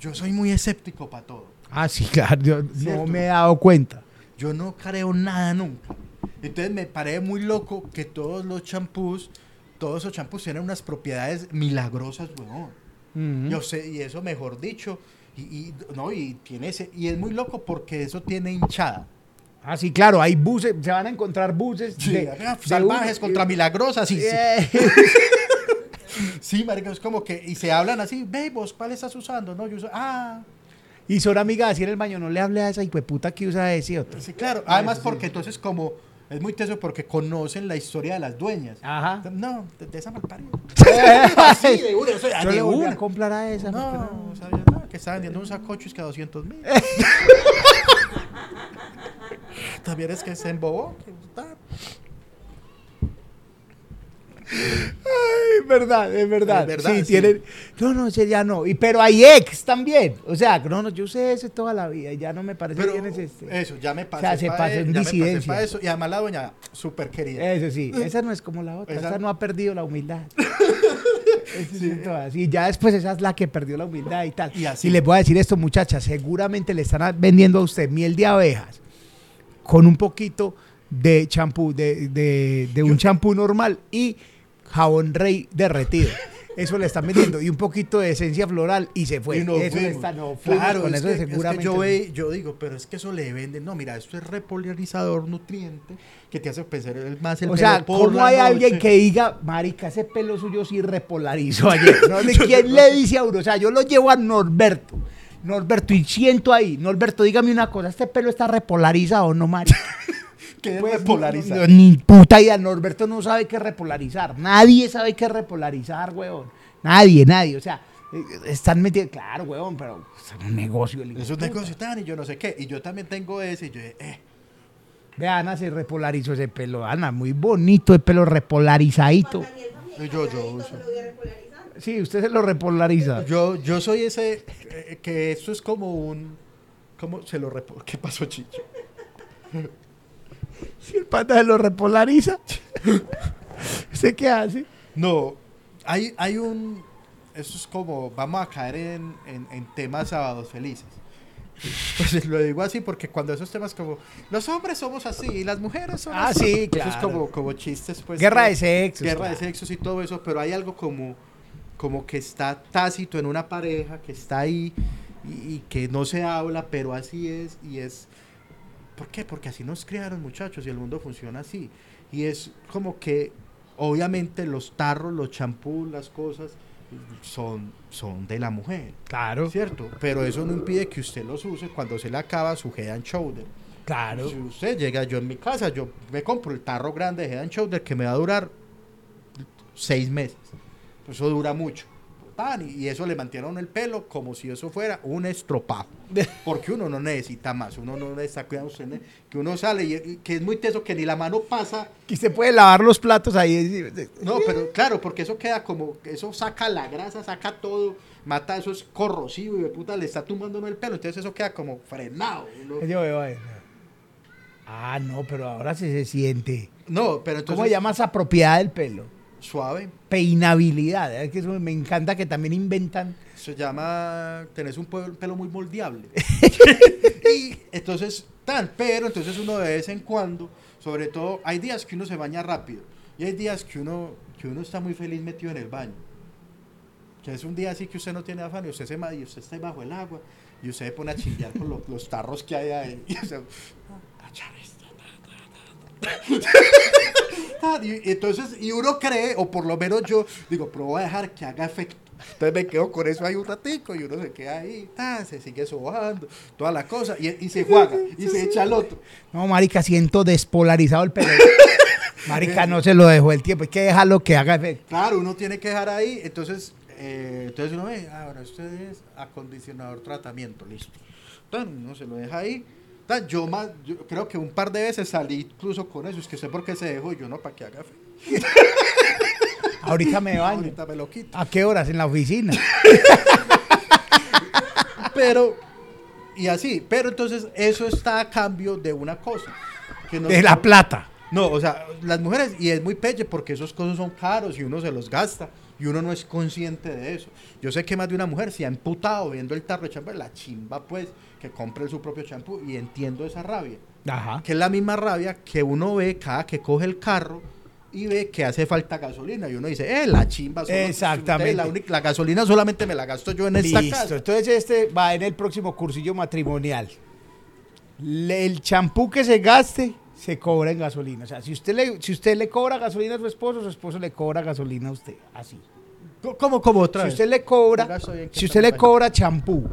A: yo soy muy escéptico para todo.
B: Ah, sí, claro, yo no me he dado cuenta.
A: Yo no creo nada nunca. Entonces me parece muy loco que todos los champús, todos esos champús tienen unas propiedades milagrosas, weón.
B: Ujú.
A: Yo sé, y eso mejor dicho, y, y- no, y tiene ese, y es muy loco porque eso tiene hinchada.
B: Ah, sí, claro, hay buses, se van a encontrar buses
A: Sí,
B: de- de
A: salvajes contra milagrosas, sí, sí.
B: Eh,
A: Sí, marica, es como que, y se hablan así, ve vos, ¿cuál estás usando? No, yo uso, ah,
B: Y son amigas así en el baño, no le hable a esa hijueputa que usa ese otro.
A: sí, claro. Además porque entonces como, es muy teso porque conocen la historia de las dueñas.
B: Ajá.
A: No, de, de esa malparida. Así, de una, sea,
B: Yo
A: de
B: le voy a
A: una.
B: comprar a esa.
A: No,
B: no.
A: sabía nada, que estaba vendiendo un sacocho es que a 200 mil. También es que se embobó. que
B: Es verdad, es verdad.
A: Es verdad,
B: sí,
A: sí.
B: tienen. No, no, ese ya no. Y, pero hay ex también. O sea, no, no, yo usé ese toda la vida y ya no me parece
A: Pero
B: bien ese. este.
A: eso, ya me pasé.
B: sea, se
A: pa'
B: pasó en disidencia.
A: eso. Y además la doña, súper querida.
B: Ese sí, esa no es como la otra.
A: Esa-
B: Esa no ha perdido la humildad. Sí. Y ya después esa es la que perdió la humildad y tal.
A: Y así.
B: les voy a decir esto, muchachas. Seguramente le están vendiendo a usted miel de abejas con un poquito de champú, de, de- de un champú normal y jabón rey derretido. Eso le están vendiendo. Y un poquito de esencia floral y se fue.
A: Y nos
B: eso
A: fuimos.
B: no, fuimos
A: claro,
B: con
A: es
B: eso
A: que, es que
B: seguramente.
A: yo, ve- yo digo, pero es que eso le venden. No, mira, esto es repolarizador nutriente que te hace pensar el- más el
B: O sea,
A: pelo
B: ¿cómo hay alguien que diga, marica, ese pelo suyo sí repolarizó ayer? ¿No? ¿De quién le dice a uno? O sea, yo lo llevo a Norberto. Norberto, y siento ahí. Norberto, dígame una cosa, ¿este pelo está repolarizado no, marica?
A: Que
B: Pues,
A: repolarizar.
B: no, ni puta idea. Norberto no sabe qué repolarizar. Nadie sabe qué repolarizar, weón. Nadie, nadie. O sea, eh, están metiendo... Claro, weón, pero es un negocio.
A: Es un negocio tan y yo no sé qué. Y yo también tengo ese. Y yo, eh,
B: Ve, Ana se repolarizó ese pelo. Ana, muy bonito el pelo repolarizadito.
A: Y yo, yo uso.
B: Sí, usted se lo repolariza.
A: Yo, yo soy ese eh, que esto es como un. ¿Cómo se lo repo ¿Qué pasó, Chicho?
B: Si el pata se lo repolariza, ¿usted qué hace?
A: No, hay, hay un. Eso es como. Vamos a caer en, en, en temas sábados felices. Pues lo digo así porque cuando esos temas como. Los hombres somos así y las mujeres son
B: Ah,
A: así.
B: sí,
A: Eso es
B: claro.
A: como, como chistes, pues.
B: Guerra
A: que-
B: de sexos.
A: Guerra
B: claro.
A: de sexos y todo eso, pero hay algo como. como que está tácito en una pareja, que está ahí y, y que no se habla, pero así es y es... ¿Por qué? Porque así nos criaron muchachos y el mundo funciona así. Y es como que obviamente los tarros, los champús, las cosas son, son de la mujer.
B: Claro,
A: ¿Cierto? Pero eso no impide que usted los use cuando se le acaba su head and shoulder.
B: claro.
A: Si usted llega, yo en mi casa, yo me compro el tarro grande de head and shoulder que me va a durar seis meses. Eso dura mucho. Pan, y eso le mantiene a uno el pelo como si eso fuera un estropajo. Porque uno no necesita más, uno no necesita cuidado, que uno sale y, y que es muy teso que ni la mano pasa.
B: Y se puede lavar los platos ahí.
A: No, pero claro, porque eso queda como, eso saca la grasa, saca todo, mata, eso es corrosivo y de puta le está tumbando uno el pelo, entonces eso queda como frenado.
B: Yo veo ahí. Ah, no, pero ahora sí se siente.
A: No, pero entonces
B: ¿Cómo llamas apropiada del pelo?
A: Suave.
B: Peinabilidad. Es que eso me encanta que también inventan.
A: Se llama, tenés un pe- pelo muy moldeable. y entonces, tan, pero entonces uno de vez en cuando, sobre todo, hay días que uno se baña rápido y hay días que uno, que uno está muy feliz metido en el baño. Que es un día así que usted no tiene afán y usted se y usted está bajo el agua y usted se pone a chillar con los, los tarros que hay ahí. Y, usted, "Ah, esto, ta". Y- entonces, y uno cree, o por lo menos yo digo, pero voy a dejar que haga efecto. Entonces me quedo con eso ahí un ratico y uno se queda ahí, ta, se sigue sobando, toda la cosa, y, y se juega, y se echa al otro.
B: No, marica, siento despolarizado el pelo. Marica, no se lo dejó el tiempo. Hay que dejarlo que haga efecto.
A: Claro, uno tiene que dejar ahí, entonces, eh, entonces uno ve, ahora usted es acondicionador tratamiento, listo. Entonces uno se lo deja ahí. Yo, más, yo creo que un par de veces salí incluso con eso, es que sé por qué se dejó, yo no, para que haga efecto.
B: Ahorita me baño.
A: Ahorita me lo quito.
B: ¿A qué horas? En la oficina.
A: Pero, y así, pero entonces eso está a cambio de una cosa. Que no-
B: De la plata.
A: No, o sea, las mujeres, y es muy pelle porque esos cosas son caros y uno se los gasta y uno no es consciente de eso. Yo sé que más de una mujer se ha emputado viendo el tarro de champú, la chimba pues, que compre su propio champú y entiendo esa rabia.
B: Ajá.
A: Que es la misma rabia que uno ve cada que coge el carro y ve que hace falta gasolina y uno dice, eh, la chimba. solo-
B: Exactamente.
A: La, única- la gasolina solamente me la gasto yo en esta
B: Listo.
A: casa.
B: Entonces este va en el próximo cursillo matrimonial. Le- el champú que se gaste se cobra en gasolina. O sea, si usted le, si usted le cobra gasolina a su esposo, su esposo le cobra gasolina a usted. Así.
A: ¿Cómo, cómo otra
B: Si
A: vez?
B: usted le cobra, si usted le cobra champú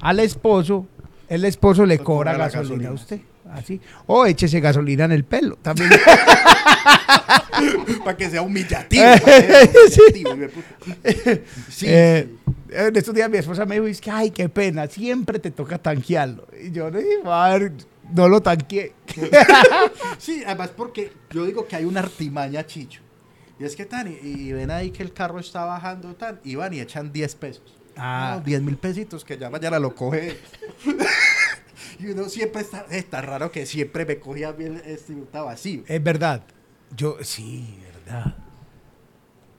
B: al esposo, el esposo le
A: Le
B: cobra gasolina, a usted. Así. O échese gasolina en el pelo. También.
A: para que sea humillativo. sí,
B: Eh. En estos días mi esposa me dijo, es que, ay, qué pena, siempre te toca tanquearlo. Y yo le dije, madre, no lo tanqueé.
A: Sí, además porque yo digo que hay una artimaña, Chicho. Y es que tan, y, y ven ahí que el carro está bajando tan, y van y echan 10 pesos.
B: Ah.
A: No, 10 mil pesitos que ya mañana lo coge. y uno siempre está, está raro que siempre me cogía bien este vacío.
B: Es verdad. Yo, sí, verdad.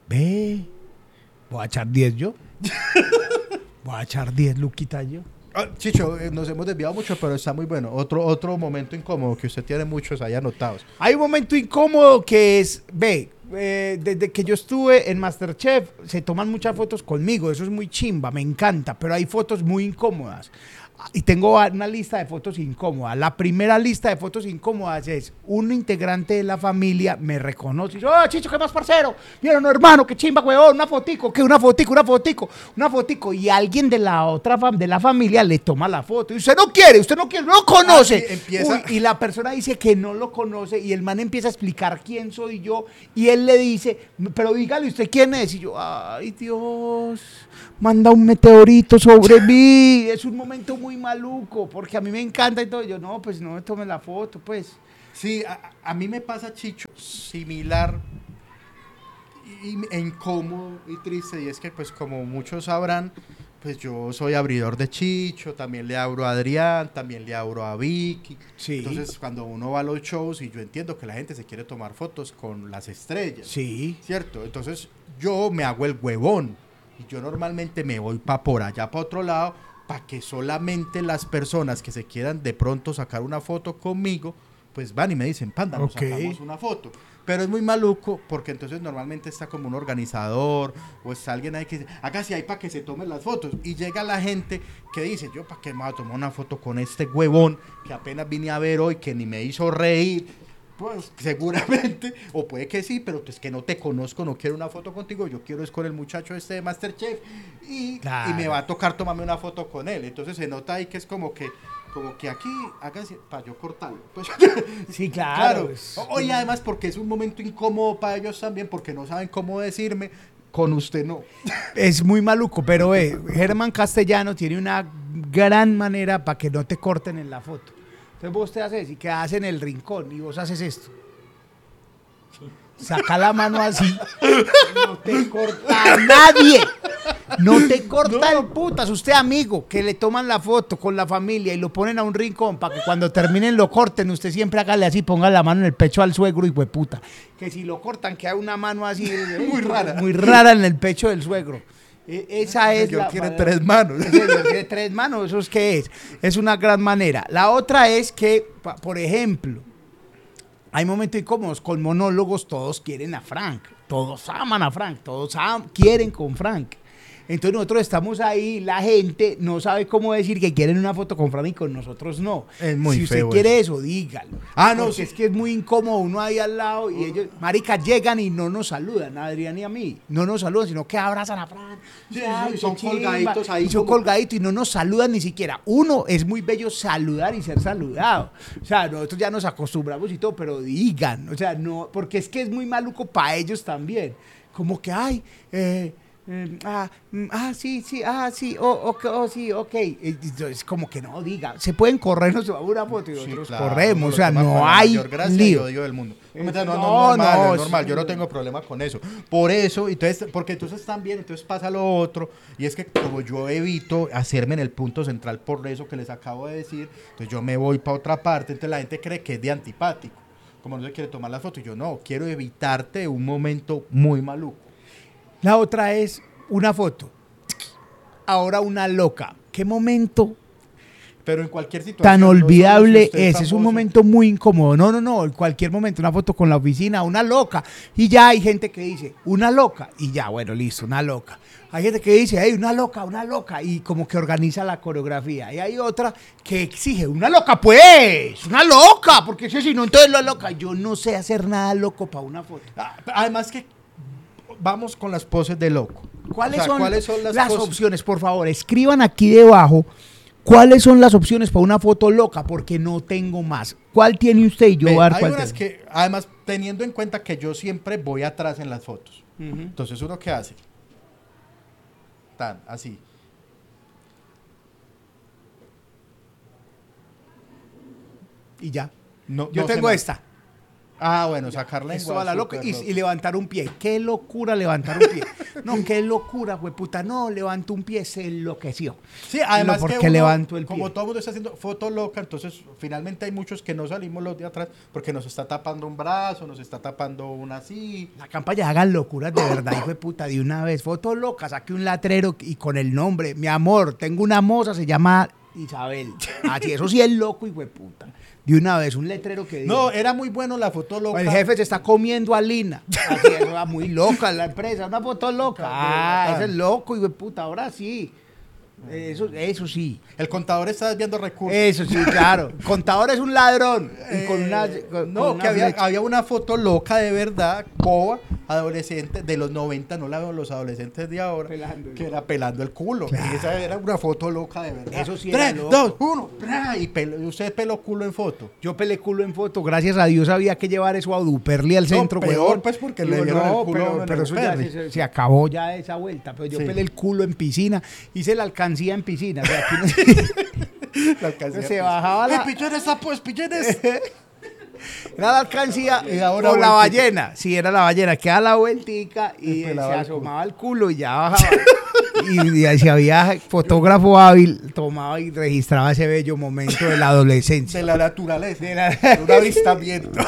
B: Ve, voy a echar 10 yo. voy a echar 10 luquitas yo.
A: Ah, Chicho, eh, nos hemos desviado mucho, pero está muy bueno. Otro, otro momento incómodo que usted tiene muchos ahí anotados.
B: Hay un momento incómodo que es, ve, eh, desde que yo estuve en Masterchef, se toman muchas fotos conmigo, eso es muy chimba, me encanta, pero hay fotos muy incómodas. Y tengo una lista de fotos incómodas. La primera lista de fotos incómodas es un integrante de la familia me reconoce y dice, ¡Oh, Chicho, qué más parcero! Mira, no, hermano, qué chimba, huevón, una fotico, ¿qué? Una fotico, una fotico, una fotico. Y alguien de la otra de la familia le toma la foto. Y usted no quiere, usted no quiere, no conoce.
A: Ah, sí, empieza-
B: Uy, y la persona dice que no lo conoce y el man empieza a explicar quién soy yo y él le dice, pero dígale usted quién es. Y yo, ay Dios, manda un meteorito sobre mí. Es un momento muy maluco porque a mí me encanta y todo. Yo, no, pues no me tome la foto, pues.
A: Sí, a, a mí me pasa, Chicho, similar y, e incómodo y triste. Y es que, pues, como muchos sabrán, pues yo soy abridor de Chicho, también le abro a Adrián, también le abro a Vicky.
B: Sí.
A: Entonces, cuando uno va a los shows, y yo entiendo que la gente se quiere tomar fotos con las estrellas,
B: Sí.
A: ¿cierto? Entonces, yo me hago el huevón. Y yo normalmente me voy para por allá, para otro lado, para que solamente las personas que se quieran de pronto sacar una foto conmigo, pues van y me dicen, panda, nos sacamos una foto. Pero es muy maluco porque entonces normalmente está como un organizador o está alguien ahí que dice, acá sí hay para que se tomen las fotos. Y llega la gente que dice, yo para qué me voy a tomar una foto con este huevón que apenas vine a ver hoy, que ni me hizo reír. Pues seguramente, o puede que sí, pero es que no te conozco, no quiero una foto contigo, yo quiero es con el muchacho este de Masterchef y,
B: Claro.
A: y me va a tocar tomarme una foto con él. Entonces se nota ahí que es como que, como que aquí, hágase, para yo cortarlo. Pues,
B: Sí,
A: Claro.
B: claro. es-
A: O- y además porque es un momento incómodo para ellos también, porque no saben cómo decirme, con usted no.
B: Es muy maluco, pero eh, Germán Castellano tiene una gran manera para que no te corten en la foto. Entonces vos te haces y quedas en el rincón y vos haces esto. Saca la mano así. No te corta nadie. No te corta el putas. Usted amigo que le toman la foto con la familia y lo ponen a un rincón para que cuando terminen lo corten. Usted siempre hágale así, ponga la mano en el pecho al suegro y puta. Que si lo cortan queda una mano así.
A: Muy rara.
B: Muy rara en el pecho del suegro. E- Esa es
A: Yo
B: la manera-
A: tres manos.
B: señor tiene tres manos, ¿eso es qué es? Es una gran manera. La otra es que, por ejemplo, hay momentos incómodos con monólogos, todos quieren a Frank, todos aman a Frank, todos am- quieren con Frank. Entonces nosotros estamos ahí, la gente no sabe cómo decir que quieren una foto con Frank y con nosotros no.
A: Es muy
B: si usted quiere eso, dígalo.
A: Ah, no,
B: es que es muy incómodo uno ahí al lado y ellos, marica, llegan y no nos saludan, a Adrián y a mí. No nos saludan, sino que abrazan a Frank.
A: Sí,
B: Ay,
A: sí,
B: qué
A: son colgaditos ahí
B: Y son
A: como-
B: colgaditos y no nos saludan ni siquiera. Uno, es muy bello saludar y ser saludado. O sea, nosotros ya nos acostumbramos y todo, pero digan. O sea, no, porque es que es muy maluco para ellos también. Como que, ay, eh, eh, ah, mm, ah, sí, sí, ah, sí, oh, ok, oh, sí, ok. Y- y Es como que no diga. Se pueden correr, nos tomamos una foto y
A: Sí,
B: nosotros
A: claro,
B: corremos. O sea, no hay lío.
A: del mundo.
B: Eh,
A: No, no, no,
B: no,
A: normal,
B: no,
A: es normal, yo no tengo problema con eso. Por eso, entonces, porque entonces también, entonces pasa lo otro, y es que como yo evito hacerme en el punto central por eso que les acabo de decir, entonces yo me voy para otra parte, entonces la gente cree que es de antipático, como no se quiere tomar la foto, y yo no, quiero evitarte un momento muy maluco.
B: La otra es una foto. Ahora una loca. ¿Qué momento
A: Pero en cualquier situación.
B: tan olvidable es? Es un momento muy incómodo. No, no, no. En cualquier momento, una foto con la oficina, una loca. Y ya hay gente que dice, una loca. Y ya, bueno, listo, una loca. Hay gente que dice, hey, una loca, una loca. Y como que organiza la coreografía. Y hay otra que exige, una loca, pues. Una loca. Porque si no, entonces la loca. Yo no sé hacer nada loco para una foto.
A: Ah, Además que vamos con las poses de loco.
B: ¿Cuáles,
A: O sea,
B: son,
A: ¿cuáles son las,
B: opciones? Por favor, escriban aquí debajo cuáles son las opciones para una foto loca, porque no tengo más. ¿Cuál tiene usted y yo
A: Ve, hay unas que, además, teniendo en cuenta que yo siempre voy atrás en las fotos. Entonces, ¿uno qué hace? Tan, así.
B: Y ya.
A: No,
B: Yo
A: no
B: tengo esta.
A: Ah, bueno, sacar lengua.
B: Esto a la loca. Y, levantar un pie. Qué locura levantar un pie. No, qué locura, güey, puta. No, levantó un pie, se enloqueció.
A: Sí, además
B: porque
A: que uno,
B: levanto el pie.
A: como todo el mundo está haciendo foto loca, entonces finalmente hay muchos que no salimos los de atrás porque nos está tapando un brazo, nos está tapando una así.
B: La campaña hagan locuras de verdad, hijo de puta, de una vez. Foto loca, saqué un latrero y con el nombre, mi amor, tengo una moza, se llama Isabel. Así, eso sí es loco, hijo de puta. De una vez, un letrero que diga.
A: No, era muy bueno la foto loca.
B: El jefe se está comiendo a Lina. Así, va muy loca la empresa, una foto loca. Ah, ese es loco, hijo de puta, ahora sí. Eso, eso sí.
A: El contador está desviando recursos.
B: Eso sí, claro. Contador es un ladrón. Y con una,
A: Eh,
B: con-
A: no,
B: con
A: que había, había una foto loca de verdad, boba, adolescente, de los 90, no la veo los adolescentes de ahora,
B: Pelando el
A: que era pelando el culo.
B: Claro.
A: Y esa era una foto loca de verdad.
B: Eso sí
A: Tres,
B: era loco.
A: dos, uno, y, pelo- usted peló culo en foto.
B: Yo pelé culo en foto, gracias a Dios había que llevar eso a Duperli al centro,
A: peor, pues, porque le dieron el
B: no,
A: culo
B: pero,
A: el
B: eso ya se, se acabó ya esa vuelta. Pero yo
A: Sí.
B: pelé el culo en piscina, hice la alcancía en piscina. O sea, aquí no-
A: La alcancía,
B: Se bajaba la-
A: ¡Eh, pillones, pues, pillones!
B: Era la alcancía
A: Y ahora
B: o la ballena. Sí, era la ballena, que da la vueltica y se asomaba el culo y ya bajaba. y, y si había fotógrafo hábil, tomaba y registraba ese bello momento de la adolescencia.
A: De la naturaleza.
B: De la-
A: De un avistamiento.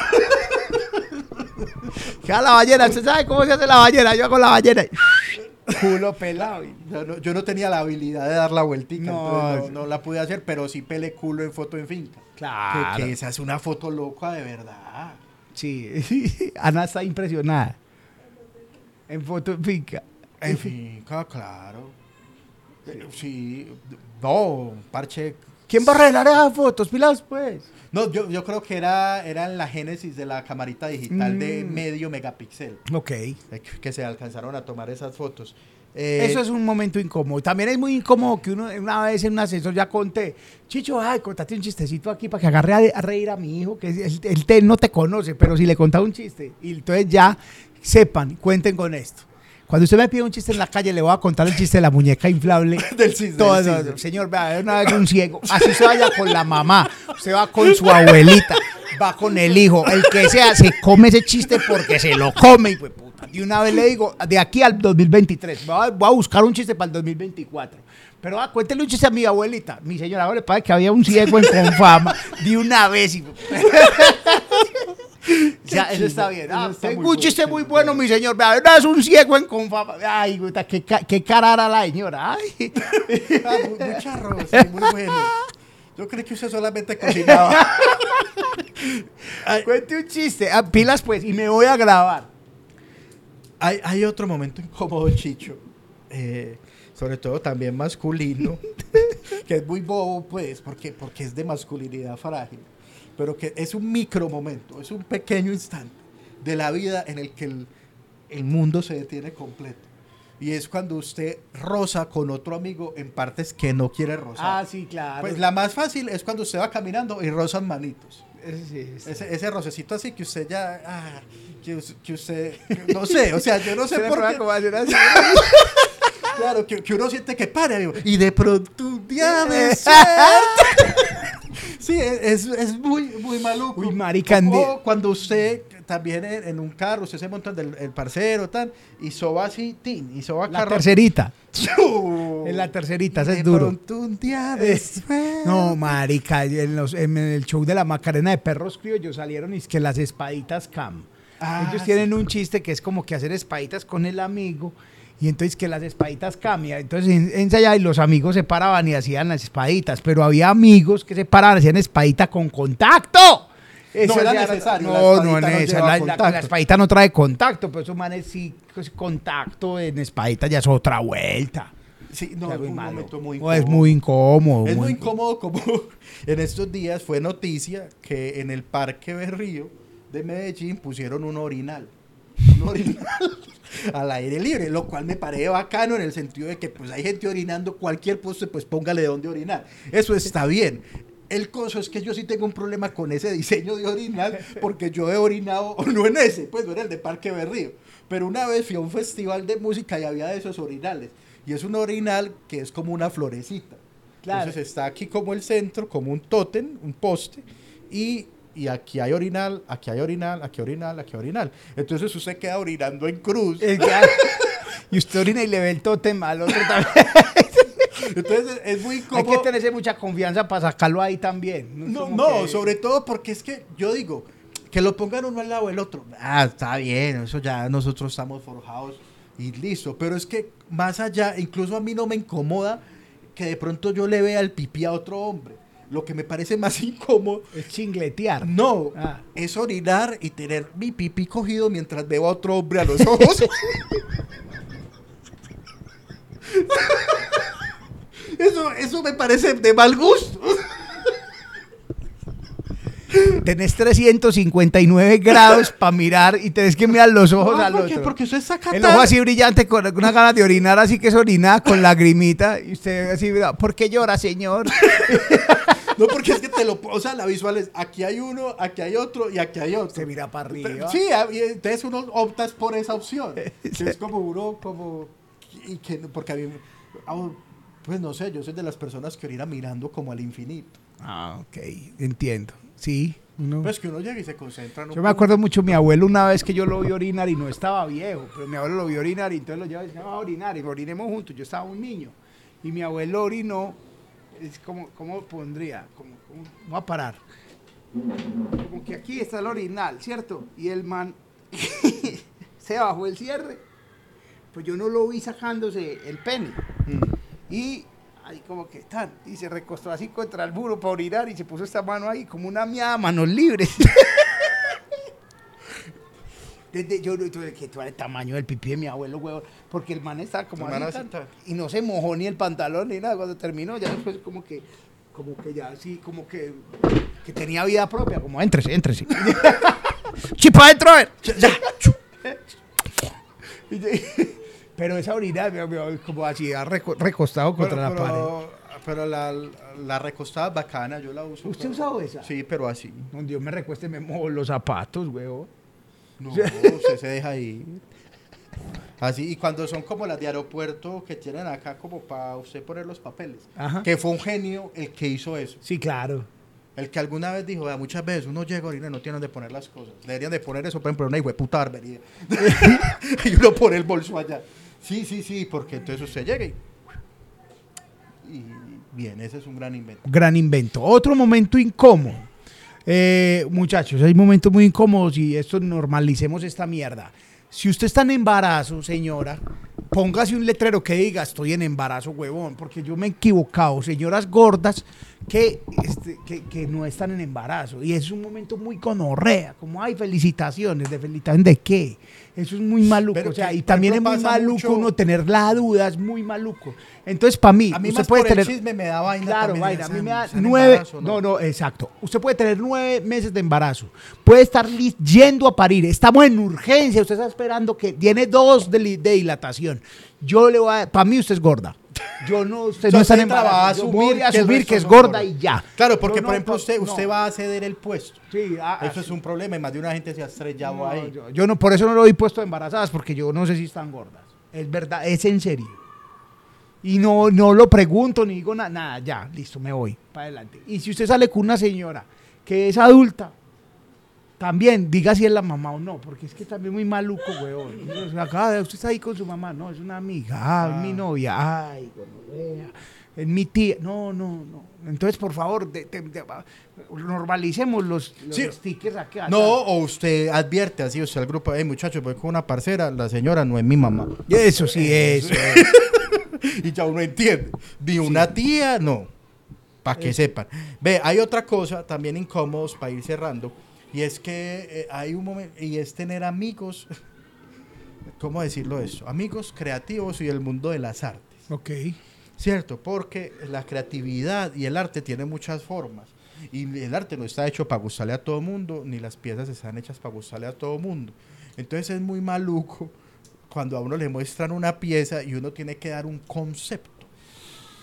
B: Que da la ballena, ¿usted sabe cómo se hace la ballena? Yo con la ballena. Culo pelado.
A: Yo no, yo no tenía la habilidad de dar la vueltica,
B: No,
A: entonces
B: sí.
A: no, no la pude hacer, pero sí pelé culo en foto en finca.
B: Claro.
A: Que, que esa es una foto loca de verdad.
B: Sí, Ana está impresionada. En foto en finca.
A: En finca, claro. Eh, Sí, no, parche.
B: ¿Quién va a arreglar esas fotos, pilas, pues?
A: No, yo, yo creo que era, era la génesis de la camarita digital de
B: Mm.
A: medio megapíxel
B: Ok.
A: eh, que- se alcanzaron a tomar esas fotos. Eh,
B: Eso es un momento incómodo. También es muy incómodo que uno una vez en un ascensor ya conté, Chicho, ay, contate un chistecito aquí para que agarre a, a reír a mi hijo, que el te- no te conoce, pero si le contaba un chiste, y entonces ya sepan, cuenten con esto. Cuando usted me pide un chiste en la calle, le voy a contar el chiste de la muñeca inflable.
A: Del cisne,
B: Todo,
A: del cisne.
B: Señor, vea, una vez un ciego. Así se vaya con la mamá. Usted va con su abuelita. Va con el hijo. El que sea, se come ese chiste porque se lo come. Y pues, puta. De una vez le digo, de aquí al 2023. Voy a, voy a buscar un chiste para el 2024. Pero ah, cuéntele un chiste a mi abuelita. Mi señora, le pasa que había un ciego en Confama. De una vez. Y, ya, eso está bien. Ah,
A: está muy
B: un chiste
A: bueno,
B: muy
A: sí,
B: bueno, mi señor. Vea, no, es un ciego en Confama. Ay, puta, qué, ca- qué cara era la señora. Ay.
A: Ah, muy, muy charro, sí, muy bueno. Yo creí que usted solamente cocinaba.
B: Cuente un chiste. Ah, pilas pues, y me voy a grabar.
A: hay, hay otro momento incómodo, Chicho. eh, sobre todo también masculino. que es muy bobo, pues, porque, porque es de masculinidad frágil. Pero que es un micro momento, es un pequeño instante de la vida en el que el, el mundo se detiene completo. Y es cuando usted roza con otro amigo en partes que no quiere rozar.
B: Ah, sí, claro.
A: Pues la más fácil es cuando usted va caminando y rozan manitos.
B: Ese sí, sí.
A: Ese, ese rocecito así que usted ya. ah, que, que usted. no sé, o sea, yo no sé por qué.
B: cómo hacer así.
A: Claro, que, que uno siente que para, amigo, y de pronto un día de suerte. Sí, es, es muy, muy maluco.
B: Uy, marica,
A: O cuando usted también en, un carro, usted se monta del el parcero, tan, y soba así, tin, y soba
B: La
A: carro.
B: tercerita.
A: ¡Chu!
B: En la tercerita, ese es duro.
A: pronto un día
B: Eh,
A: suerte.
B: No, marica, en, los- en el show de la Macarena de Perros Criollos salieron y es que las espaditas cam.
A: Ah,
B: Ellos
A: sí.
B: tienen un chiste que es como que hacer espaditas con el amigo y entonces que las espaditas cambian. Entonces en- ensayaba y los amigos se paraban y hacían las espaditas, pero había amigos que se paraban y hacían espadita con contacto.
A: No era necesario,
B: No, no, es
A: lleva
B: la, la-
A: contacto.
B: la espadita no trae contacto, pero esos manes sí, pues, contacto en espadita ya es otra vuelta.
A: Sí, no, es un
B: malo.
A: momento muy
B: O es
A: incómodo.
B: muy incómodo.
A: Es muy
B: muy-
A: incómodo como en estos días fue noticia que en el Parque Berrío de Medellín pusieron un orinal. Un orinal al aire libre, lo cual me parece bacano en el sentido de que pues hay gente orinando cualquier poste, pues póngale donde orinar. Eso está bien. El coso es que yo sí tengo un problema con ese diseño de orinal porque yo he orinado, no en ese, pues no era el de Parque Berrío, pero una vez fui a un festival de música y había de esos orinales. Y es un orinal que es como una florecita.
B: Claro.
A: Entonces está aquí como el centro, como un tótem, un poste, y, y aquí hay orinal, aquí hay orinal, aquí orinal, aquí orinal. Entonces usted queda orinando en cruz.
B: Y usted orina y le ve el tótem al otro también.
A: Entonces es muy
B: Hay
A: como...
B: que tenerse mucha confianza para sacarlo ahí también.
A: No, no,
B: que-
A: sobre todo porque es que yo digo, que lo pongan uno al lado del otro. Ah, está bien, eso ya nosotros estamos forjados y listo. Pero es que más allá, incluso a mí no me incomoda que de pronto yo le vea el pipí a otro hombre. Lo que me parece más incómodo
B: Es chingletear.
A: No,
B: Ah.
A: es orinar y tener mi pipí cogido mientras veo a otro hombre a los ojos. eso, eso me parece de mal gusto.
B: Tenés 359 grados para mirar y tenés que mirar los ojos
A: No,
B: al
A: ¿por qué?
B: otro.
A: Porque usted saca
B: El
A: tan-
B: ojo así brillante con una ganas de orinar, así que es orinada con lagrimita. Y usted así, mira, ¿por qué llora, señor?
A: No, porque es que te lo... O sea, la visual es, aquí hay uno, aquí hay otro y aquí hay otro.
B: Se mira para arriba.
A: Sí, entonces uno optas por esa opción. Que es como uno, como... Y que, porque a mí... Pues no sé, yo soy de las personas que orinan mirando como al infinito.
B: Ah, ok, entiendo. Sí, uno-
A: Pues que uno llega y se concentra en un
B: Yo me acuerdo mucho mi abuelo una vez que yo lo vi orinar y no estaba viejo, pero mi abuelo lo vio orinar y entonces lo llevaba y decía, "Vamos a orinar y orinemos juntos. Yo estaba un niño y mi abuelo orinó, es como, ¿cómo pondría? Como, como- voy a parar. Como que aquí está el orinal, ¿cierto? Y el man se bajó el cierre, pues yo no lo vi sacándose el pene.
A: Mm.
B: Y ahí como que tan, y se recostó así contra el muro para orinar y se puso esta mano ahí como una miada, manos libres. Desde, yo yo- que el tamaño del pipí de mi abuelo, huevón. Porque el man está como así, y no se mojó ni el pantalón ni nada. Cuando terminó, ya después como que, como que ya así, como que, que tenía vida propia. Como, éntrese, éntrese. ¡Chipa adentro! yo- Pero esa orina, como así, ha reco- recostado contra la pared.
A: pero, la, la recostada bacana, yo la uso.
B: ¿Usted
A: pero-
B: ha usado esa?
A: Sí, pero así.
B: Donde Dios me recueste, me mojo los zapatos, huevón.
A: No, usted se deja ir. Así, y cuando son como las de aeropuerto que tienen acá como para usted poner los papeles.
B: Ajá.
A: Que fue un genio el que hizo eso.
B: Sí, claro.
A: El que alguna vez dijo, "Vea, muchas veces uno llega ahorita y no tiene donde poner las cosas. Deberían de poner eso, por ejemplo, una puta barbería. y uno pone el bolso allá. Sí, sí, sí, porque entonces usted llega y... Y bien, ese es un gran invento.
B: Gran invento. Otro momento incómodo. Eh, muchachos, hay momentos muy incómodos y esto normalicemos esta mierda. Si usted está en embarazo, señora, póngase un letrero que diga estoy en embarazo, huevón, porque yo me he equivocado. Señoras gordas que, este, que, no están en embarazo. Y es un momento muy conorrea, como hay felicitaciones, de felicitación de qué. Eso es muy maluco.
A: Pero
B: o sea,
A: que,
B: y también es muy maluco
A: mucho-
B: uno tener la duda, es muy maluco. Entonces, para mí,
A: A mí
B: usted
A: más
B: puede
A: por
B: tener...
A: el chisme me da vaina
B: Claro,
A: también,
B: vaina. A mí
A: ¿están-
B: me da nueve.
A: embarazo
B: No, no, exacto. Usted puede tener nueve meses de embarazo. Puede estar yendo a parir. Estamos en urgencia. Usted está esperando que tiene dos de, de dilatación. Yo le voy a. Para mí, usted es gorda. Yo no. Usted no está en
A: usted va a
B: embarazo. Yo
A: asumir
B: voy a asumir que es gorda y ya.
A: Claro, porque por ejemplo usted,
B: no.
A: usted va a ceder el puesto.
B: Sí, ah,
A: Eso
B: ah,
A: es un problema y más de una gente se ha estrellado
B: no,
A: ahí.
B: yo, yo no, por eso no lo doy puesto de embarazadas, porque yo no sé si están gordas. Es verdad, es en serio. Y no, no lo pregunto ni digo nada, nada, ya, listo, me voy para adelante. Y si usted sale con una señora que es adulta, también diga si es la mamá o no, porque es que también muy maluco, weón. Acá, usted está ahí con su mamá, no, es una amiga, ah, es mi novia, ay, es mi tía, no, no, no. Entonces, por favor, de- de- de- normalicemos los, los
A: Sí.
B: stickers acá.
A: No, o usted advierte así, usted al grupo, hey muchachos, voy con una parcera, la señora no es mi mamá.
B: Eso sí, eso.
A: y ya uno entiende. Ni una tía, no. Para que sepan. Ve, hay otra cosa también incómodos para ir cerrando. Y es que eh, hay un momento, y es tener amigos, ¿cómo decirlo eso? Amigos creativos y el mundo de las artes.
B: Ok.
A: ¿Cierto? Porque la creatividad y el arte tienen muchas formas. Y el arte no está hecho para gustarle a todo mundo, ni las piezas están hechas para gustarle a todo mundo. Entonces es muy maluco cuando a uno le muestran una pieza y uno tiene que dar un concepto.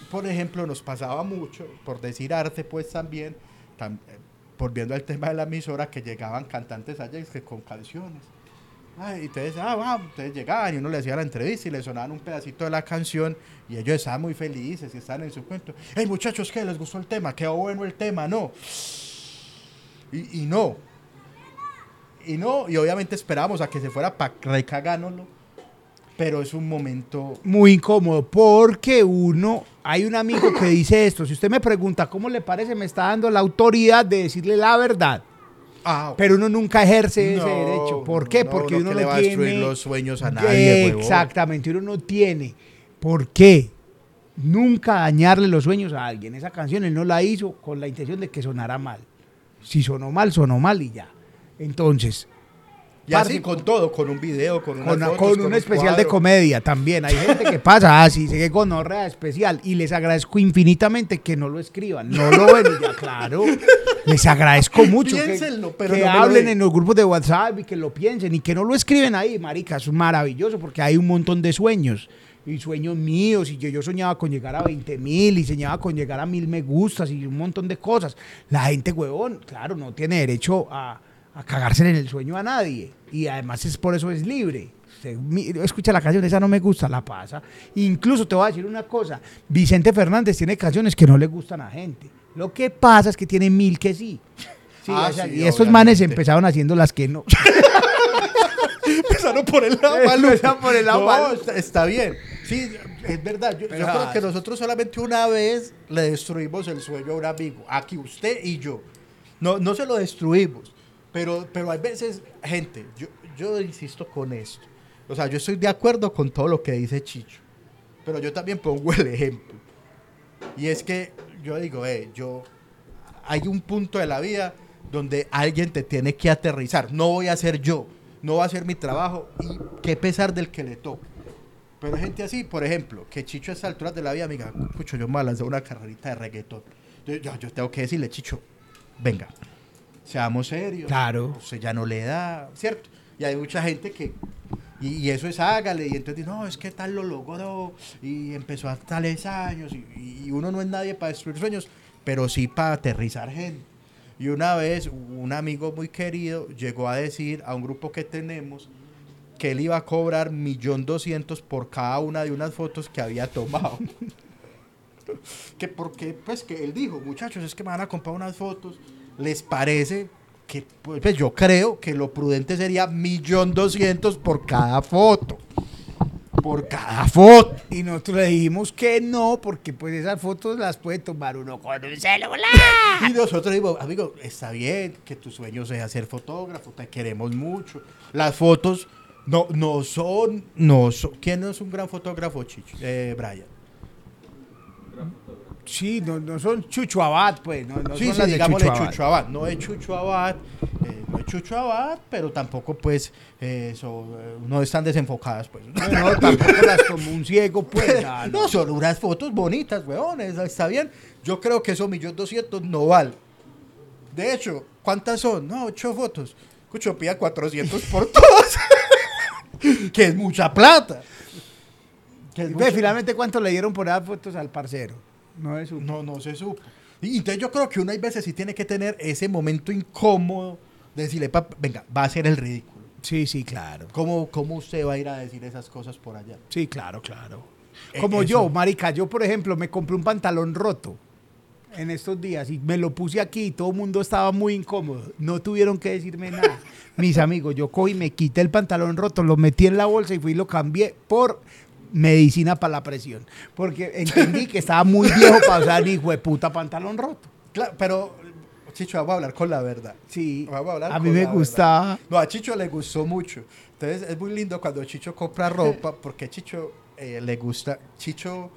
A: Por ejemplo, nos pasaba mucho, por decir arte, pues también, tam- volviendo al tema de la emisora, que llegaban cantantes allá y que con canciones. Ay, entonces, ah, vamos, entonces llegaban y uno le hacía la entrevista y le sonaban un pedacito de la canción y ellos estaban muy felices y estaban en su cuento. Hey muchachos, ¿qué? ¿Les gustó el tema? ¿Quedó bueno el tema? No. Y, y no. Y no, y obviamente esperábamos a que se fuera para recagárnoslo, pero es un momento...
B: Muy incómodo, porque uno, hay un amigo que dice esto, si usted me pregunta cómo le parece, me está dando la autoridad de decirle la verdad,
A: Ah,
B: pero uno nunca ejerce ese derecho. ¿Por qué?
A: no,
B: Porque
A: uno
B: uno
A: que
B: no
A: le va a destruir
B: tiene...
A: los sueños a nadie, huevón.
B: Exactamente, uno no tiene por qué nunca dañarle los sueños a alguien. Esa canción él no la hizo con la intención de que sonara mal. Si sonó mal, sonó mal y ya. Entonces,
A: Y así con todo, con un video, con
B: con, una-
A: fotos,
B: con un especial de comedia también. Hay gente que pasa así, sigue con gonorrea especial. Y les agradezco infinitamente que no lo escriban. No lo ven y ya, claro. Les agradezco mucho que,
A: pero
B: que
A: no
B: hablen en los grupos de WhatsApp y que lo piensen y que no lo escriben ahí, marica. Es maravilloso porque hay un montón de sueños. Y sueños míos, y yo, yo soñaba con llegar a 20 mil, y soñaba con llegar a mil me gustas, y un montón de cosas. La gente, huevón, claro, no tiene derecho a, a cagarse en el sueño a nadie. Y además es por eso es libre. Mi- escucha la canción, esa no me gusta, la pasa. Incluso te voy a decir una cosa, Vicente Fernández tiene canciones que no le gustan a gente. Lo que pasa es que tiene mil que sí. Sí,
A: Ah,
B: o sea,
A: sí,
B: y estos manes empezaron haciendo las que no.
A: Empezaron por el lado maluco.
B: por el lado
A: No. Está, está bien. Sí, es verdad. Yo, yo creo
B: ah,
A: que nosotros solamente una vez le destruimos el sueño a un amigo. Aquí usted y yo. No, no se lo destruimos. Pero, pero hay veces, gente, yo, yo insisto con esto. O sea, yo estoy de acuerdo con todo lo que dice Chicho. Pero yo también pongo el ejemplo. Y es que yo digo, eh, yo hay un punto de la vida donde alguien te tiene que aterrizar. No voy a ser yo, no va a hacer mi trabajo y qué pesar del que le toca. Pero gente así, por ejemplo, que Chicho a estas alturas de la vida, amiga, escucho, yo me voy a lanzar una carrerita de reggaetón. Yo, yo tengo que decirle, Chicho, venga, seamos serios.
B: Claro.
A: Usted ya no le da, ¿cierto? Y hay mucha gente que, y, y eso es hágale, y entonces dice, no, es que tal lo logró, y empezó a tales años, y, y uno no es nadie para destruir sueños, pero sí para aterrizar gente. Y una vez un amigo muy querido llegó a decir a un grupo que tenemos que él iba a cobrar millón doscientos por cada una de unas fotos que había tomado. que porque, pues que él dijo, muchachos, es que me van a comprar unas fotos, ¿les parece que, pues yo creo que lo prudente sería millón doscientos por cada foto? Por cada foto.
B: Y nosotros le dijimos que no, porque pues esas fotos las puede tomar uno con un celular.
A: Y nosotros dijimos, amigo, está bien que tu sueño sea ser fotógrafo, te queremos mucho. Las fotos no, no son, no son. ¿Quién no es un gran fotógrafo, Chicho? Eh, Brian.
B: Sí, no, no son Chucho Abad, pues. No, no
A: sí,
B: son
A: sí,
B: las
A: digámosle
B: Chucho Abad.
A: Chucho Abad. No es Chucho Abad, eh, no es Chucho Abad, pero tampoco, pues, eh, so- eh, no están desenfocadas, pues.
B: No, no, tampoco las tomó un ciego, pues. no.
A: Son unas fotos bonitas, weones, está bien. Yo creo que esos millón doscientos no vale. De hecho, ¿cuántas son? No, ocho fotos. Escucho, pida 400 por todas. que es mucha plata. Que es
B: Y ve,
A: mucha-
B: finalmente, ¿cuánto le dieron por esas fotos al parcero? No es un...
A: No, no se supo. Y entonces yo creo que uno hay veces sí tiene que tener ese momento incómodo de decirle, "Pap, venga, va a ser el ridículo.
B: Sí, sí, claro.
A: ¿Cómo, ¿Cómo usted va a ir a decir esas cosas por allá?
B: Sí, claro, claro.
A: Eh,
B: Como
A: eso.
B: yo, marica, yo por ejemplo me compré un pantalón roto en estos días y me lo puse aquí y todo el mundo estaba muy incómodo. No tuvieron que decirme nada. Mis amigos, yo cogí, me quité el pantalón roto, lo metí en la bolsa y fui y lo cambié por medicina para la presión. Porque entendí que estaba muy viejo para usar hijo de puta pantalón roto.
A: Claro, pero, Chicho, vamos a hablar con la verdad.
B: Sí,
A: Vamos a hablar
B: a mí me gustaba.
A: No, a Chicho le gustó mucho. Entonces es muy lindo cuando Chicho compra ropa porque Chicho eh, le gusta. Chicho,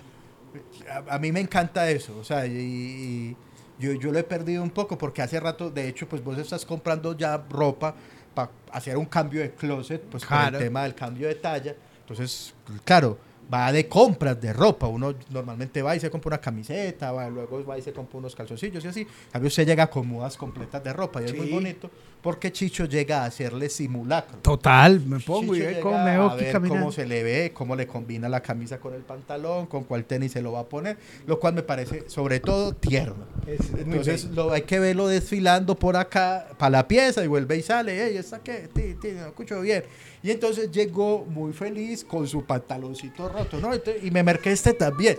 A: a, a mí me encanta eso. O sea, y, y yo, yo lo he perdido un poco porque hace rato, de hecho, pues vos estás comprando ya ropa para hacer un cambio de closet, pues por
B: Claro.
A: el tema del cambio de talla. Entonces, claro. Va de compras de ropa. Uno normalmente va y se compra una camiseta, va, luego va y se compra unos calzoncillos y así. A usted llega con mudas completas de ropa y es muy bonito porque Chicho llega a hacerle simulacro.
B: Total, me pongo y
A: Chicho
B: ve
A: llega
B: cómo me
A: a ver
B: caminando.
A: cómo se le ve, cómo le combina la camisa con el pantalón, con cuál tenis se lo va a poner, lo cual me parece sobre todo tierno.
B: Es-
A: Entonces lo, hay que verlo desfilando por acá para la pieza y vuelve y sale, ey, ¿está ti, no escucho bien. Y entonces llegó muy feliz con su pantaloncito roto, ¿no? Entonces- y me marqué este también.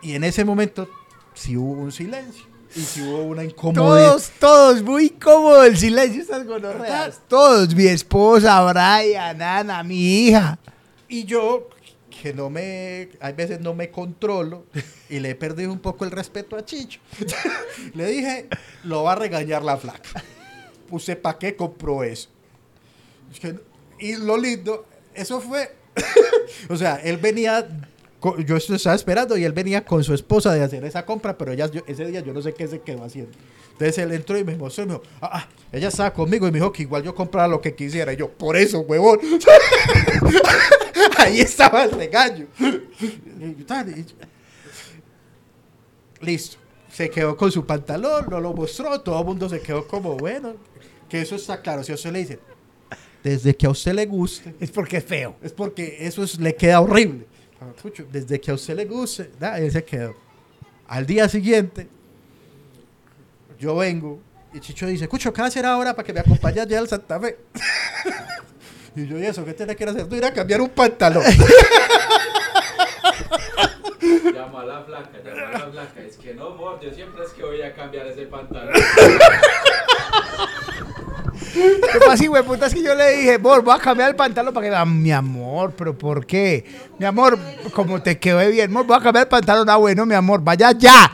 A: Y en ese momento sí hubo un silencio y sí hubo una incomodidad.
B: Todos, todos, muy incómodo el silencio, estas gonorreas. Todos, mi esposa, Brian, Ana, mi hija.
A: Y yo, que no me, hay veces no me controlo y le he perdido un poco el respeto a Chicho. le dije, lo va a regañar la flaca. ¿Usted para qué compró eso? Y lo lindo, eso fue, o sea, él venía, yo estaba esperando y él venía con su esposa de hacer esa compra, pero ella, yo- ese día yo no sé qué se quedó haciendo. Entonces él entró y me mostró y me dijo, ah, ah, ella estaba conmigo y me dijo que igual yo comprara lo que quisiera. Y yo, por eso, huevón. Ahí estaba el regaño. Listo. Se quedó con su pantalón, no lo mostró, todo el mundo se quedó como, bueno, que eso está claro. Si a usted le dice, desde que a usted le guste,
B: Es porque es feo.
A: es porque eso es- le queda horrible. Ah, Desde que a usted le guste, da, él se quedó. Al día siguiente, yo vengo y Chicho dice, Cucho, ¿qué va a hacer ahora para que me acompañe allá al Santa Fe? y yo, ¿y eso qué tiene que hacer? Tú ir a cambiar un pantalón.
C: Llama a la flaca, llama a la flaca. Es que no, amor, yo siempre es que voy a cambiar ese pantalón.
B: ¿Qué pasa, güey? Puta, es que yo le dije, amor, voy a cambiar el pantalón para que vea, mi amor, pero ¿por qué? Mi amor, como te quedó bien, amor, voy a cambiar el pantalón. Ah, bueno, mi amor, vaya ya.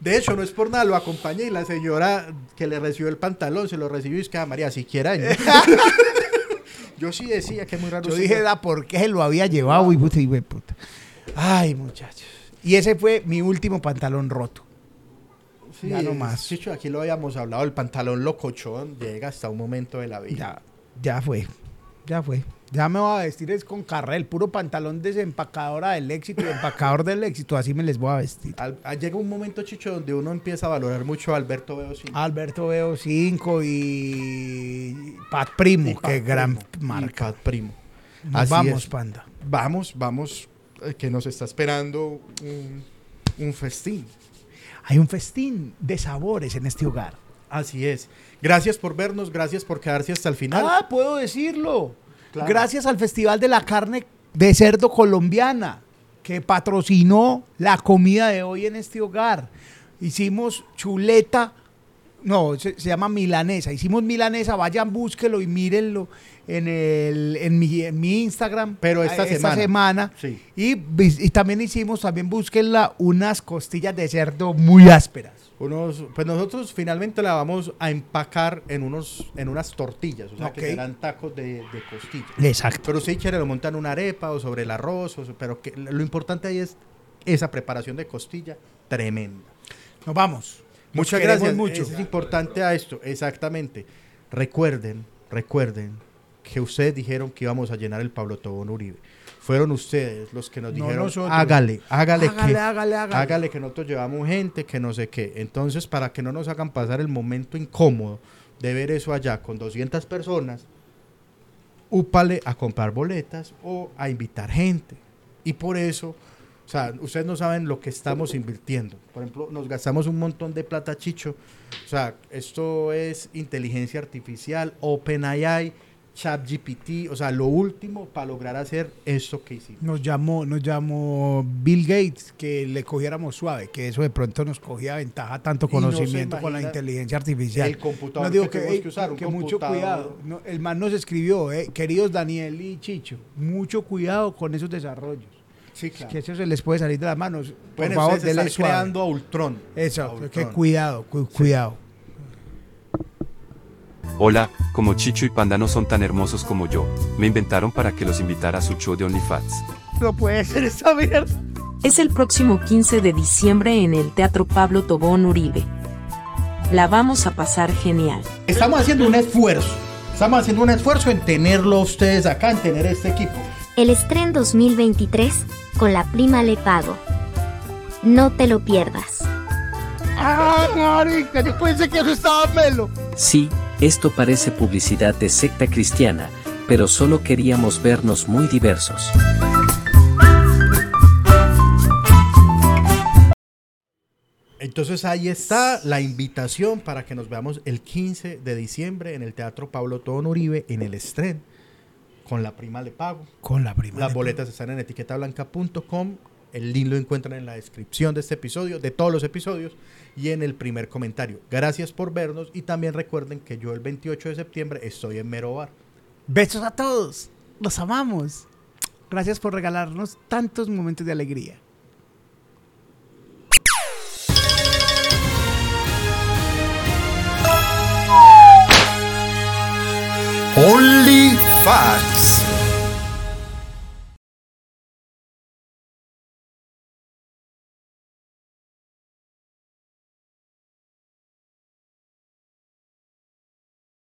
A: De hecho, no es por nada, lo acompañé y la señora que le recibió el pantalón se lo recibió y es que, "Ah, María, siquiera. ¿no?". yo sí decía que es muy raro.
B: Yo dije, da, ¿por qué se lo había llevado? Y puta, y puta. Ay, muchachos. Y ese fue mi último pantalón roto.
A: Sí,
B: ya no más.
A: Chicho, aquí lo habíamos hablado, el pantalón locochón llega hasta un momento de la vida.
B: Ya, ya fue. Ya fue. Ya me voy a vestir es con carrel, puro pantalón desempacadora del éxito y empacador del éxito. Así me les voy a vestir.
A: Al- a- llega un momento, Chicho, donde uno empieza a valorar mucho a Alberto Veo sí.
B: Alberto Veo 5 y Pat Primo,
A: Y
B: qué
A: Pat
B: gran
A: Primo,
B: marca.
A: Pat Primo. Así
B: vamos,
A: es.
B: panda.
A: Vamos, vamos, eh, que nos está esperando un, un festín.
B: Hay un festín de sabores en este hogar.
A: Así es. Gracias por vernos, gracias por quedarse hasta el final.
B: Ah, puedo decirlo.
A: Claro.
B: Gracias al Festival de la Carne de Cerdo Colombiana, que patrocinó la comida de hoy en este hogar. Hicimos chuleta, no, se, se llama milanesa. Hicimos milanesa, vayan, búsquelo y mírenlo en, el, en, mi, en mi Instagram.
A: Pero esta semana.
B: semana.
A: Sí.
B: Y, también hicimos, también búsquenla, unas costillas de cerdo muy ásperas.
A: Unos, pues nosotros finalmente la vamos a empacar en unos, en unas tortillas, o sea que
B: Ok.
A: serán tacos de, de costilla.
B: Exacto.
A: Pero si quiere lo montan en una arepa o sobre el arroz, o pero que lo importante ahí es esa preparación de costilla tremenda.
B: Nos vamos.
A: Muchas gracias.
B: mucho.
A: Es importante a esto, exactamente. Recuerden, recuerden que ustedes dijeron que íbamos a llenar el Pablo Tobón Uribe. Fueron ustedes los que nos
B: No
A: dijeron,
B: nosotros.
A: hágale, hágale,
B: Hágale,
A: que,
B: hágale, hágale.
A: hágale que nosotros llevamos gente, que no sé qué. Entonces, para que no nos hagan pasar el momento incómodo de ver eso allá con 200 personas, úpale a comprar boletas o a invitar gente. Y por eso, o sea, ustedes no saben lo que estamos invirtiendo. Por ejemplo, nos gastamos un montón de plata, Chicho. O sea, esto es inteligencia artificial, OpenAI, ChatGPT, o sea, lo último para lograr hacer esto que hicimos.
B: Nos llamó, nos llamó Bill Gates que le cogiéramos suave, que eso de pronto nos cogía ventaja tanto
A: Y no
B: conocimiento con la inteligencia artificial.
A: el computador
B: Nos digo
A: que
B: que,
A: que usar, un
B: que mucho cuidado. No, el man nos escribió, eh, queridos Daniel y Chicho, mucho cuidado con esos desarrollos.
A: Sí, claro.
B: Que eso se les puede salir de las manos. Por
A: Pueden
B: favor,
A: creando a Ultron.
B: Eso,
A: A
B: que cuidado, cu- cuidado.
D: Hola, como Chicho y Panda no son tan hermosos como yo, me inventaron para que los invitara a su show de OnlyFans.
B: No puede ser esa mierda.
E: Es el próximo 15 de diciembre en el Teatro Pablo Tobón Uribe. La vamos a pasar genial.
A: Estamos haciendo un esfuerzo. Estamos haciendo un esfuerzo en tenerlo ustedes acá, en tener este equipo.
F: El Estren 2023 con la prima Le Pago. No te lo pierdas.
B: Ah, marica, yo pensé que eso estaba melo.
G: Sí, esto parece publicidad de secta cristiana, pero solo queríamos vernos muy diversos.
A: Entonces ahí está la invitación para que nos veamos el 15 de diciembre en el Teatro Pablo Tobón Uribe en el estreno con la prima le pago.
B: Con la prima.
A: Las
B: Le
A: boletas están en etiquetablanca.com. El link lo encuentran en la descripción de este episodio, de todos los episodios y en el primer comentario. Gracias por vernos y también recuerden que yo el 28 de septiembre estoy en Mero Bar.
B: Besos a todos. Los amamos. Gracias por regalarnos tantos momentos de alegría.
H: Only Facts.